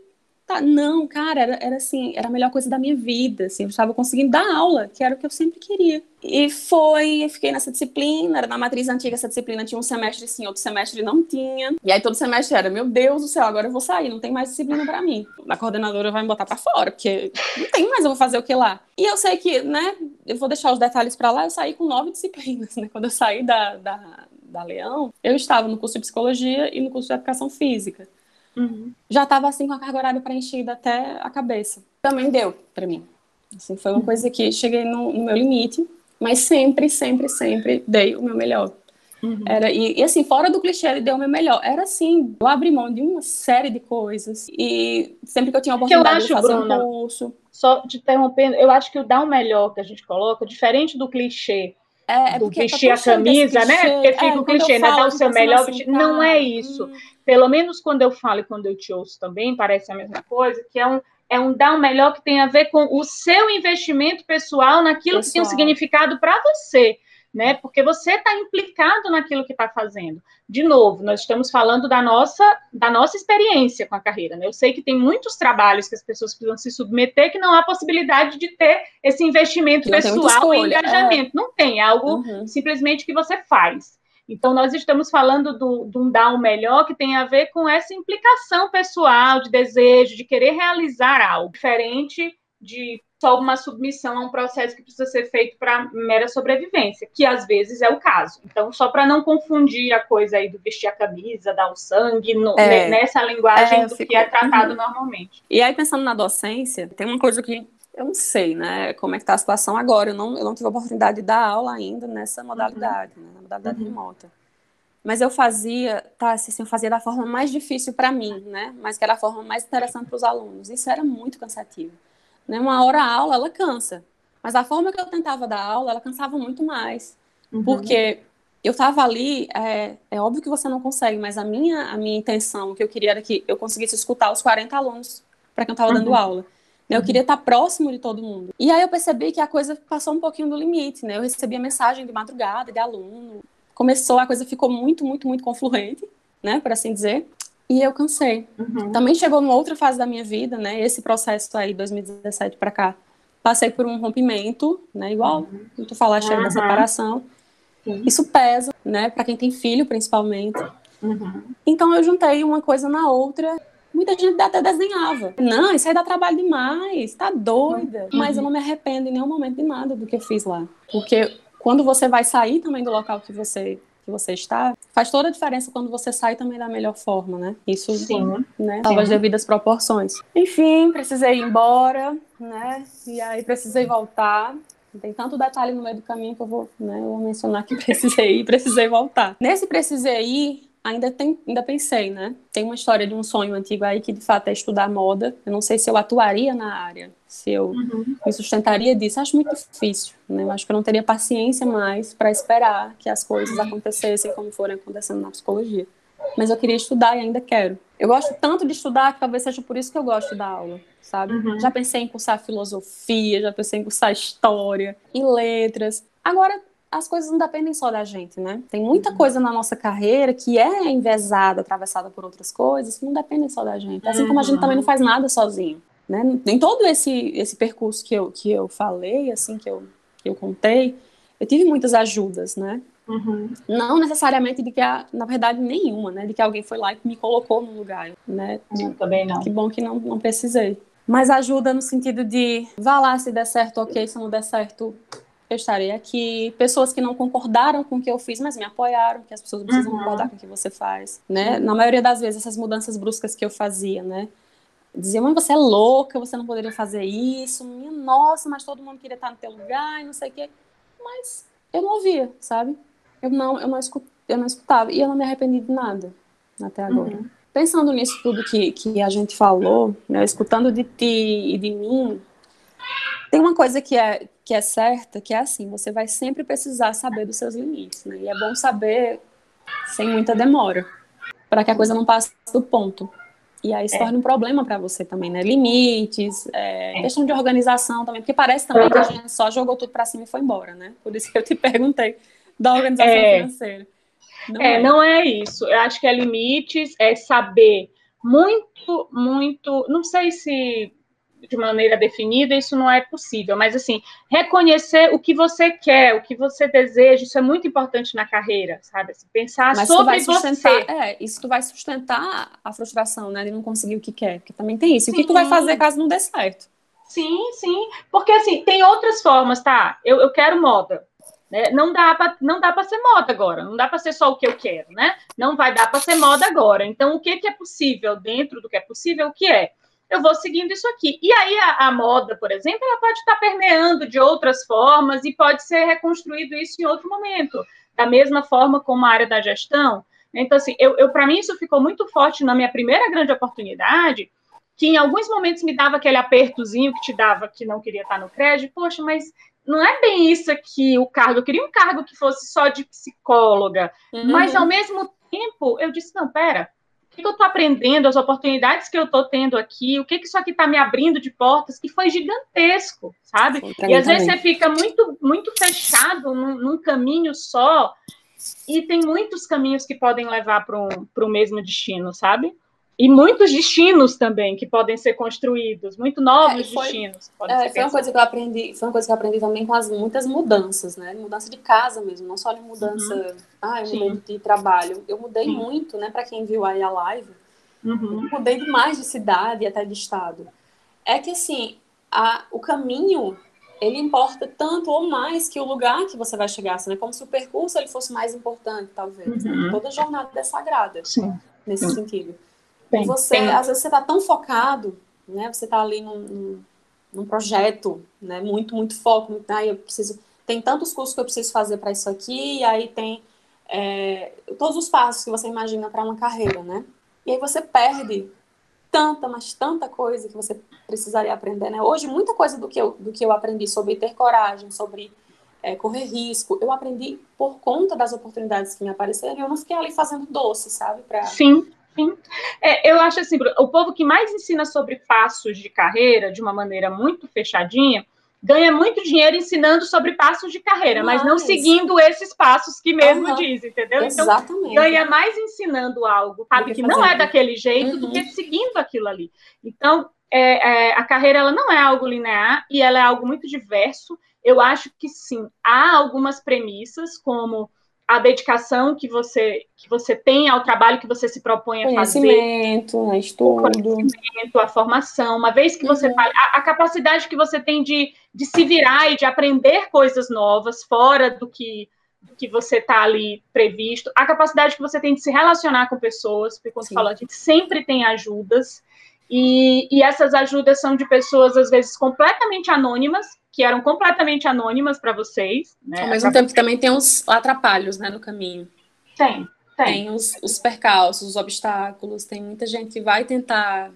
C: tá, não, cara, era, era assim, era a melhor coisa da minha vida, assim, eu estava conseguindo dar aula, que era o que eu sempre queria. E foi, eu fiquei nessa disciplina, era na matriz antiga, essa disciplina tinha um semestre sim, outro semestre não tinha. E aí todo semestre era, meu Deus do céu, agora eu vou sair, não tem mais disciplina para mim. A coordenadora vai me botar para fora, porque não tem mais, eu vou fazer o que lá. E eu sei que, né, eu vou deixar os detalhes para lá, eu saí com nove disciplinas, né, quando eu saí da, da da Leão, eu estava no curso de psicologia e no curso de educação física. Uhum. Já estava assim com a carga horária preenchida até a cabeça. Também deu para mim. Assim, foi uma uhum. coisa que cheguei no, no, meu limite, mas sempre, sempre, sempre dei o meu melhor. Uhum. Era, e, e, assim, fora do clichê, deu o meu melhor. Era assim, eu abri mão de uma série de coisas. E sempre que eu tinha a oportunidade acho, de fazer Bruna, um curso.
B: Só te interrompendo, eu acho que o dar o melhor que a gente coloca, diferente do clichê, é, é do vestir a camisa, né? Porque fica é, o clichê, né? Dar o seu melhor assim, vestido. Não é isso. Hum. Pelo menos quando eu falo e quando eu te ouço também, parece a mesma coisa, que é um, é um dar o melhor que tem a ver com o seu investimento pessoal naquilo pessoal. que tem um significado para você. Né? Porque você está implicado naquilo que está fazendo. De novo, nós estamos falando da nossa, da nossa experiência com a carreira, né? Eu sei que tem muitos trabalhos que as pessoas precisam se submeter que não há possibilidade de ter esse investimento pessoal e engajamento. É. Não tem, é algo uhum. simplesmente que você faz. Então, nós estamos falando do, de um dar o melhor que tem a ver com essa implicação pessoal, de desejo, de querer realizar algo diferente de só uma submissão a um processo que precisa ser feito para mera sobrevivência, que às vezes é o caso. Então, só para não confundir a coisa aí do vestir a camisa, dar o sangue, no, é, nessa linguagem é, do fico... que é tratado uhum. normalmente.
C: E aí, pensando na docência, tem uma coisa que eu não sei, né, como é que está a situação agora. Eu não, eu não tive a oportunidade de dar aula ainda nessa modalidade, uhum. né, na modalidade uhum. remota. Mas eu fazia, tá, assim, eu fazia da forma mais difícil para mim, né, mas que era a forma mais interessante para os alunos. Isso era muito cansativo. Né, uma hora a aula, ela cansa. Mas a forma que eu tentava dar aula, ela cansava muito mais. Uhum. Porque eu estava ali, é, é, óbvio que você não consegue, mas a minha, a minha intenção, o que eu queria era que eu conseguisse escutar os 40 alunos para quem eu estava dando uhum. aula. Eu queria estar próximo de todo mundo. E aí eu percebi que a coisa passou um pouquinho do limite, né? Eu recebia mensagem de madrugada de aluno. Começou, a coisa ficou muito, muito, muito confluente, né? Por assim dizer. E eu cansei. Uhum. Também chegou numa outra fase da minha vida, né? Esse processo aí, 2017 para cá. Passei por um rompimento, né? Igual uhum. tu falaste uhum. da separação. Isso pesa, né? Para quem tem filho, principalmente. Uhum. Então eu juntei uma coisa na outra Muita gente até desenhava. Não, isso aí dá trabalho demais, tá doida. Uhum. Mas eu não me arrependo em nenhum momento de nada do que eu fiz lá. Porque quando você vai sair também do local que você que você está, faz toda a diferença quando você sai também da melhor forma, né? Isso, Sim. né? Salva as devidas proporções. Enfim, precisei ir embora, né? E aí precisei voltar. Tem tanto detalhe no meio do caminho que eu vou, né, eu vou mencionar que precisei ir, precisei voltar. Nesse precisei ir, ainda, tem, ainda pensei, né? Tem uma história de um sonho antigo aí que de fato é estudar moda. Eu não sei se eu atuaria na área, se eu uhum. me sustentaria disso. Acho muito difícil, né? Eu acho que eu não teria paciência mais para esperar que as coisas acontecessem como forem acontecendo na psicologia. Mas eu queria estudar e ainda quero. Eu gosto tanto de estudar que talvez seja por isso que eu gosto da aula, sabe? Uhum. Já pensei em cursar filosofia, já pensei em cursar história, em letras. Agora, as coisas não dependem só da gente, né? Tem muita uhum. coisa na nossa carreira que é envezada, atravessada por outras coisas, que não dependem só da gente. Assim como a gente também não faz nada sozinho, né? Em todo esse, esse percurso que eu, que eu falei, assim, que eu, que eu contei, eu tive muitas ajudas, né? Uhum. Não necessariamente de que, a, na verdade, nenhuma, né? De que alguém foi lá e me colocou no lugar, né?
B: Eu também não.
C: Que bom que não, não precisei. Mas ajuda no sentido de, vá lá, se der certo, ok, se não der certo, eu estarei aqui. Pessoas que não concordaram com o que eu fiz, mas me apoiaram, que as pessoas precisam uhum. concordar com o que você faz, né? Na maioria das vezes, essas mudanças bruscas que eu fazia, né? Diziam, mãe, você é louca, você não poderia fazer isso. Minha nossa, mas todo mundo queria estar no teu lugar e não sei o quê. Mas eu não ouvia, sabe? Eu não, eu não, escut, eu não escutava. E eu não me arrependi de nada até agora. Uhum. Pensando nisso tudo que, que a gente falou, né, escutando de ti e de mim, tem uma coisa que é, que é certa, que é assim, você vai sempre precisar saber dos seus limites, né? E é bom saber sem muita demora, para que a coisa não passe do ponto. E aí se é. torna um problema para você também, né? Limites, é, é. questão de organização também, porque parece também que a gente só jogou tudo para cima e foi embora, né? Por isso que eu te perguntei da organização é. financeira.
B: Não é, é, não é isso. Eu acho que é limites, é saber muito, muito. Não sei se de maneira definida, isso não é possível. Mas, assim, reconhecer o que você quer, o que você deseja, isso é muito importante na carreira, sabe? Assim, pensar Mas sobre você.
C: É, isso tu vai sustentar a frustração, né? De não conseguir o que quer. Porque também tem isso. Sim. O que tu vai fazer caso não dê certo?
B: Sim, sim. Porque, assim, tem outras formas, tá? Eu, eu quero moda. Né? Não dá para não dá para ser moda agora, não dá para ser só o que eu quero, né? Não vai dar para ser moda agora. Então, o que, que é possível dentro do que é possível, o que é? Eu vou seguindo isso aqui. E aí a, a, moda, por exemplo, ela pode estar permeando de outras formas e pode ser reconstruído isso em outro momento, da mesma forma como a área da gestão. Então, assim, eu, eu para mim isso ficou muito forte na minha primeira grande oportunidade, que em alguns momentos me dava aquele apertozinho que te dava que não queria estar no crédito, poxa, mas não é bem isso aqui o cargo, eu queria um cargo que fosse só de psicóloga, uhum. mas ao mesmo tempo eu disse, não, pera, o que eu estou aprendendo, as oportunidades que eu estou tendo aqui, o que, que isso aqui está me abrindo de portas, que foi gigantesco, sabe? e às vezes você fica muito, muito fechado num, num, caminho só, e tem muitos caminhos que podem levar para o mesmo destino, sabe? E muitos destinos também que podem ser construídos, muito novos é, foi, destinos.
C: É, foi uma coisa que eu aprendi, foi uma coisa que eu aprendi também com as muitas mudanças, né? Mudança de casa mesmo, não só de mudança, uhum. ah, eu mudei de trabalho. Eu mudei Sim. muito, né? Para quem viu aí a live, uhum. eu mudei demais de cidade e até de estado. É que assim, a, o caminho ele importa tanto ou mais que o lugar que você vai chegar, assim, né? Como se o percurso ele fosse mais importante, talvez. Né? Uhum. Né? Toda jornada é sagrada Sim. nesse Sim. sentido. Tem, você, tem. às vezes, você está tão focado, né? Você está ali num, num, projeto, né? Muito, muito foco. Ah, eu preciso. Tem tantos cursos que eu preciso fazer para isso aqui, e aí tem é, todos os passos que você imagina para uma carreira, né? E aí você perde tanta, mas tanta coisa que você precisaria aprender, né? Hoje, muita coisa do que eu, do que eu aprendi sobre ter coragem, sobre é, correr risco, eu aprendi por conta das oportunidades que me apareceram e eu não fiquei ali fazendo doce, sabe?
B: Pra... Sim. Sim. É, eu acho assim, o povo que mais ensina sobre passos de carreira de uma maneira muito fechadinha ganha muito dinheiro ensinando sobre passos de carreira, mas, mas não seguindo esses passos que mesmo uhum. diz, entendeu?
C: Então, Exatamente.
B: Então, ganha mais ensinando algo, sabe, que não é daquele jeito, uhum. do que uhum. seguindo aquilo ali. Então, é, é, a carreira ela não é algo linear e ela é algo muito diverso. Eu acho que sim, há algumas premissas, como a dedicação que você que você tem ao trabalho que você se propõe a
C: conhecimento, fazer, né, estudo,
B: o conhecimento, a formação, uma vez que você uhum. fale, a, a, capacidade que você tem de, de se virar e de aprender coisas novas fora do que do que você está ali previsto, a capacidade que você tem de se relacionar com pessoas, porque quando você fala, a gente sempre tem ajudas, e, e essas ajudas são de pessoas, às vezes, completamente anônimas, que eram completamente anônimas para vocês. Né?
C: Ao mesmo tempo que também tem os atrapalhos né, no caminho.
B: Tem, tem.
C: Tem os, os percalços, os obstáculos, tem muita gente que vai tentar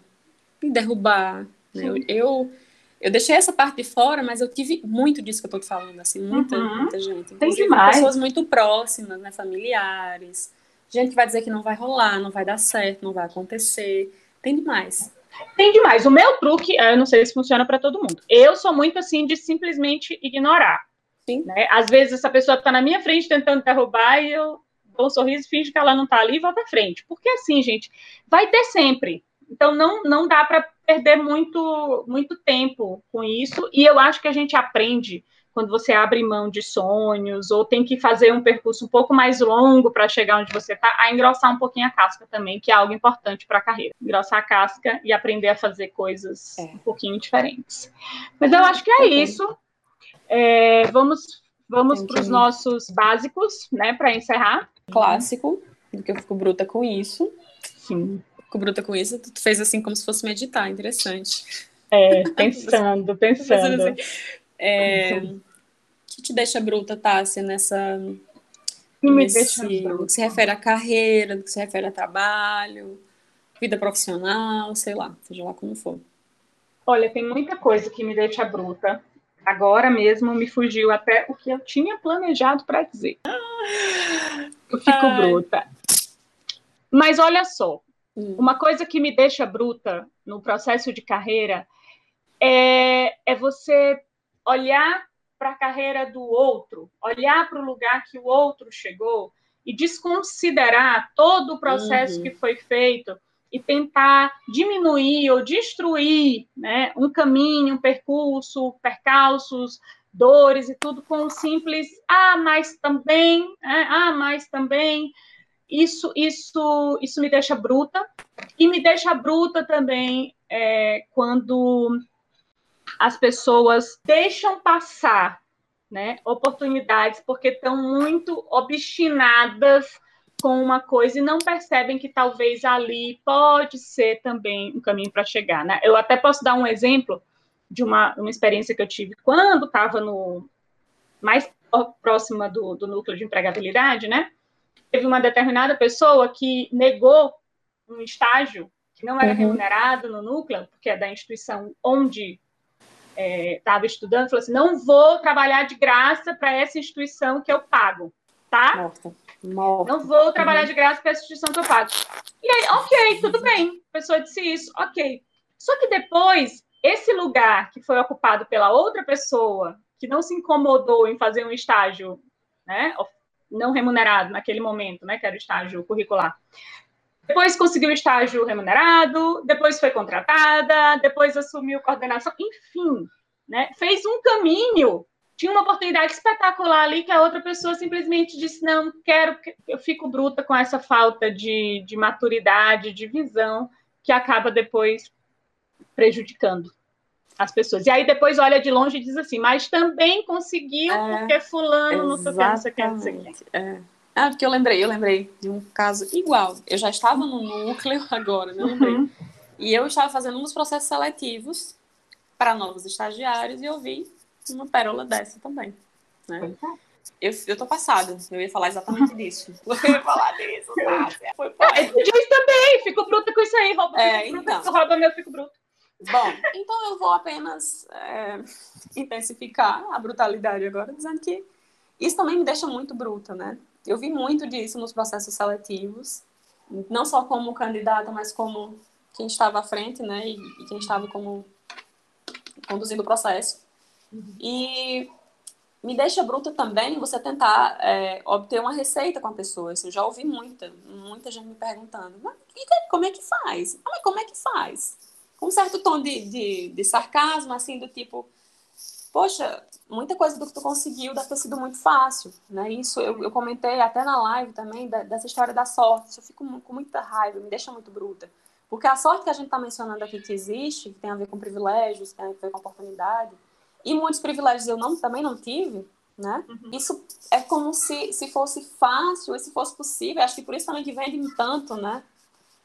C: me derrubar. Né? Eu, eu, eu, deixei essa parte de fora, mas eu tive muito disso que eu estou te falando, assim, muita, uhum. muita gente.
B: Tem demais.
C: pessoas muito próximas, né, familiares. Gente que vai dizer que não vai rolar, não vai dar certo, não vai acontecer. Tem demais.
B: Tem demais. O meu truque, eu não sei se funciona para todo mundo. Eu sou muito assim de simplesmente ignorar. Sim. Né? Às vezes essa pessoa está na minha frente tentando derrubar e eu dou um sorriso, finge que ela não está ali e vou para frente. Porque assim, gente, vai ter sempre. Então não, não dá para perder muito, muito tempo com isso. E eu acho que a gente aprende quando você abre mão de sonhos, ou tem que fazer um percurso um pouco mais longo para chegar onde você está, a engrossar um pouquinho a casca também, que é algo importante para a carreira. Engrossar a casca e aprender a fazer coisas é. um pouquinho diferentes. Mas eu acho que é isso. É, vamos vamos para os nossos básicos, né, para encerrar.
C: Clássico, porque eu fico bruta com isso.
B: Sim.
C: Fico bruta com isso. Tu fez assim como se fosse meditar, interessante.
B: É, pensando, pensando.
C: É, que te deixa bruta, Tássia, nessa.
B: Que me nesse, deixa
C: bruta. que se refere à carreira, do que se refere a trabalho, vida profissional, sei lá, seja lá como for.
B: Olha, tem muita coisa que me deixa bruta. Agora mesmo me fugiu até o que eu tinha planejado para dizer. Eu fico Ai. bruta. Mas olha só, hum. uma coisa que me deixa bruta no processo de carreira é, é você olhar para a carreira do outro, olhar para o lugar que o outro chegou e desconsiderar todo o processo uhum. que foi feito e tentar diminuir ou destruir né, um caminho, um percurso, percalços, dores e tudo com um simples ah, mas também, é, ah, mas também. Isso, isso, isso me deixa bruta e me deixa bruta também é, quando as pessoas deixam passar né, oportunidades porque estão muito obstinadas com uma coisa e não percebem que talvez ali pode ser também um caminho para chegar. Né? Eu até posso dar um exemplo de uma, uma experiência que eu tive quando estava no mais próxima do, do núcleo de empregabilidade, né? Teve uma determinada pessoa que negou um estágio que não era uhum. remunerado no núcleo, porque é da instituição onde estava é, estudando, falou assim: não vou trabalhar de graça para essa instituição que eu pago, tá?
C: Morta. Morta.
B: Não vou trabalhar uhum. de graça para essa instituição que eu pago. E aí, ok, tudo bem. A pessoa disse isso, ok. Só que depois, esse lugar que foi ocupado pela outra pessoa, que não se incomodou em fazer um estágio né, não remunerado naquele momento, né, que era o estágio curricular. Depois conseguiu estágio remunerado, depois foi contratada, depois assumiu coordenação, enfim, né, fez um caminho. Tinha uma oportunidade espetacular ali que a outra pessoa simplesmente disse: Não, quero, eu fico bruta com essa falta de, de maturidade, de visão, que acaba depois prejudicando as pessoas. E aí depois olha de longe e diz assim, mas também conseguiu é, porque fulano não sei o que, não sei o que, não sei o que.
C: É. Ah, porque eu lembrei, eu lembrei de um caso igual. Eu já estava no núcleo agora, né? Uhum. E eu estava fazendo uns processos seletivos para novos estagiários e eu vi uma pérola dessa também. Né? Eu, eu tô passada, eu ia falar exatamente disso. Eu ia falar disso,
B: Tássia. Foi é, também, fico bruta com isso aí, rouba, é, então. rouba meu, fico bruta.
C: Bom, então eu vou apenas é, intensificar a brutalidade agora, dizendo que isso também me deixa muito bruta, né? Eu vi muito disso nos processos seletivos, não só como candidata, mas como quem estava à frente, né? E, e quem estava como conduzindo o processo. E me deixa bruta também você tentar é, obter uma receita com a pessoa. Eu já ouvi muita, muita gente me perguntando, mas como é que faz? Ah, mas como é que faz? com um certo tom de, de, de, sarcasmo, assim, do tipo, poxa, muita coisa do que tu conseguiu deve ter sido muito fácil, né? Isso eu, eu comentei até na live também da, dessa história da sorte. Isso eu fico com muita raiva, me deixa muito bruta. Porque a sorte que a gente está mencionando aqui que existe, que tem a ver com privilégios, tem a ver com oportunidade, e muitos privilégios eu não, também não tive, né? Uhum. Isso é como se, se fosse fácil, se fosse possível. Acho que por isso também que vende tanto, né?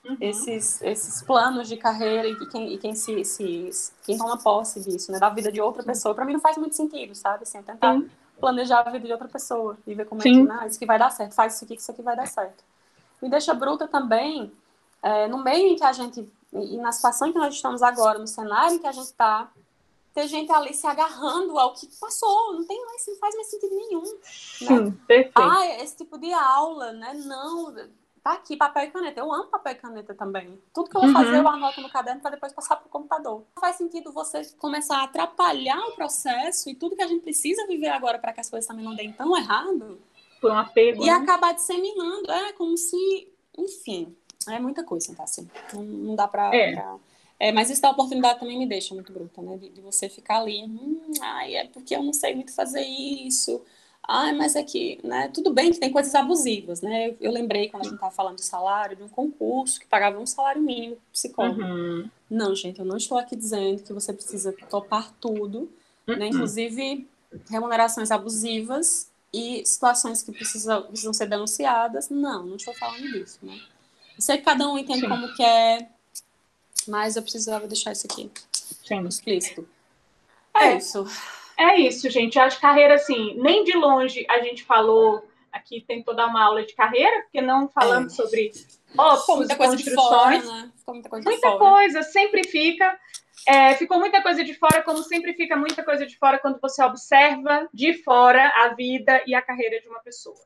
C: Uhum. esses, esses planos de carreira e quem, e quem se, se, quem toma posse disso, né? Da vida de outra pessoa, para mim não faz muito sentido, sabe? Assim, tentar Sim. planejar a vida de outra pessoa e ver como Sim. é que, né? isso que vai dar certo, faz isso aqui que isso aqui vai dar certo. Me deixa bruta também, é, no meio em que a gente, e na situação em que nós estamos agora, no cenário em que a gente está, ter gente ali se agarrando ao que passou, não tem mais, não faz mais sentido nenhum. Né? Sim, Ah, esse tipo de aula, né? Não, Tá aqui papel e caneta. Eu amo papel e caneta também. Tudo que eu vou uhum. fazer, eu anoto no caderno para depois passar para o computador. Não faz sentido você começar a atrapalhar o processo e tudo que a gente precisa viver agora para que as coisas também não deem tão errado.
B: Por um apego.
C: E né? acabar disseminando. É como se. Enfim. É muita coisa, tá assim. Não, não dá para. É. Pra... É, mas isso da oportunidade também me deixa muito bruta, né? De, de você ficar ali, hum, ai, é porque eu não sei muito fazer isso ah, mas é que, né, tudo bem que tem coisas abusivas, né? Eu, eu lembrei quando a gente estava falando de salário, de um concurso que pagava um salário mínimo psicólogo. Uhum. Não, gente, eu não estou aqui dizendo que você precisa topar tudo, né? uhum. né? Inclusive remunerações abusivas e situações que precisam, precisam ser denunciadas. Não, não estou falando disso, né? Eu sei que cada um entende Sim. como quer, mas eu precisava deixar isso aqui Sim. explícito.
B: É, é isso. É isso, gente. As carreiras, assim, nem de longe a gente falou aqui, tentou dar uma aula de carreira, porque não falamos é. sobre óbvios e construções. Fora, né? muita coisa, muita coisa sempre fica. É, ficou muita coisa de fora, como sempre fica muita coisa de fora quando você observa de fora a vida e a carreira de uma pessoa.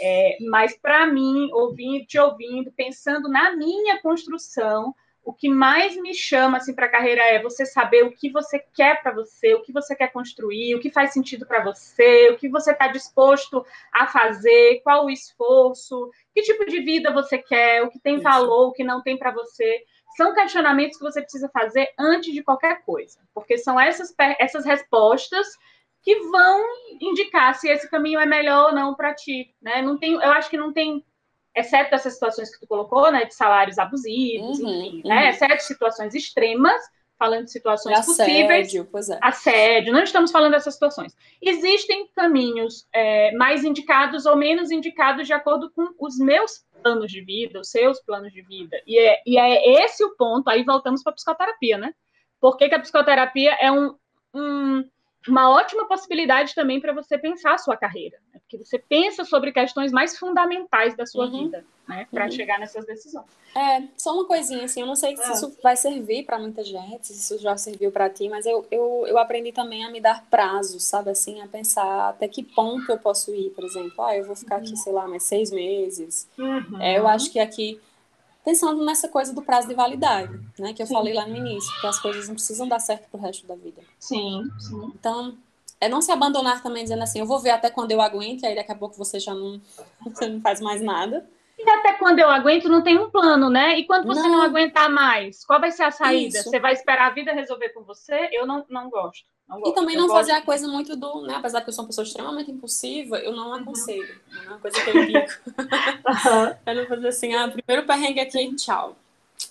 B: É, mas para mim, ouvindo, te ouvindo, pensando na minha construção, o que mais me chama assim para a carreira é você saber o que você quer para você, o que você quer construir, o que faz sentido para você, o que você está disposto a fazer, qual o esforço, que tipo de vida você quer, o que tem valor, o que não tem para você. São questionamentos que você precisa fazer antes de qualquer coisa, porque são essas, essas respostas que vão indicar se esse caminho é melhor ou não para ti, né? Não tem, eu acho que não tem exceto essas situações que tu colocou, né, de salários abusivos, uhum, enfim, né, uhum. né, exceto situações extremas, falando de situações assédio, possíveis. Pois é. Assédio, não estamos falando dessas situações. Existem caminhos é, mais indicados ou menos indicados de acordo com os meus planos de vida, os seus planos de vida. E é, e é esse o ponto, aí voltamos para a psicoterapia, né? Por que, que a psicoterapia é um, um uma ótima possibilidade também para você pensar a sua carreira, né? porque você pensa sobre questões mais fundamentais da sua uhum. vida, né, para uhum. chegar nessas decisões.
C: É, só uma coisinha assim, eu não sei se é. isso vai servir para muita gente, se isso já serviu para ti, mas eu, eu, eu aprendi também a me dar prazos, sabe assim, a pensar até que ponto eu posso ir, por exemplo, ah, eu vou ficar aqui, uhum. sei lá, mais seis meses, uhum. é, eu acho que aqui pensando nessa coisa do prazo de validade, né? Que eu sim. falei lá no início, que as coisas não precisam dar certo pro resto da vida.
B: Sim, sim.
C: Então, é não se abandonar também dizendo assim, eu vou ver até quando eu aguento, e aí daqui a pouco você já não, você não faz mais nada.
B: E até quando eu aguento, não tem um plano, né? E quando você não, não aguentar mais, qual vai ser a saída? Isso. Você vai esperar a vida resolver com você? Eu não, não gosto. Não
C: gosto. E também eu não gosto. fazer a coisa muito do, né? Apesar que eu sou uma pessoa extremamente impulsiva, eu não aconselho. Uhum. Não é uma coisa que eu digo. Uhum. eu não fazer assim, ah, primeiro perrengue aqui, tchau.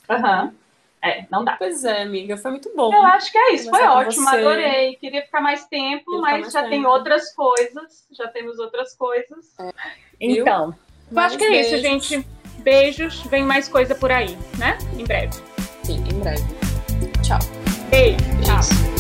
B: Aham. Uhum. É, não dá.
C: Pois é, amiga, foi muito bom.
B: Eu acho que é isso, foi ótimo, adorei. Queria ficar mais tempo, Queria mas mais já tempo. tem outras coisas, já temos outras coisas. É. Então, eu acho que é beijos. isso, gente. Beijos, vem mais coisa por aí, né? Em breve.
C: Sim, em breve. Tchau.
B: Beijo, tchau.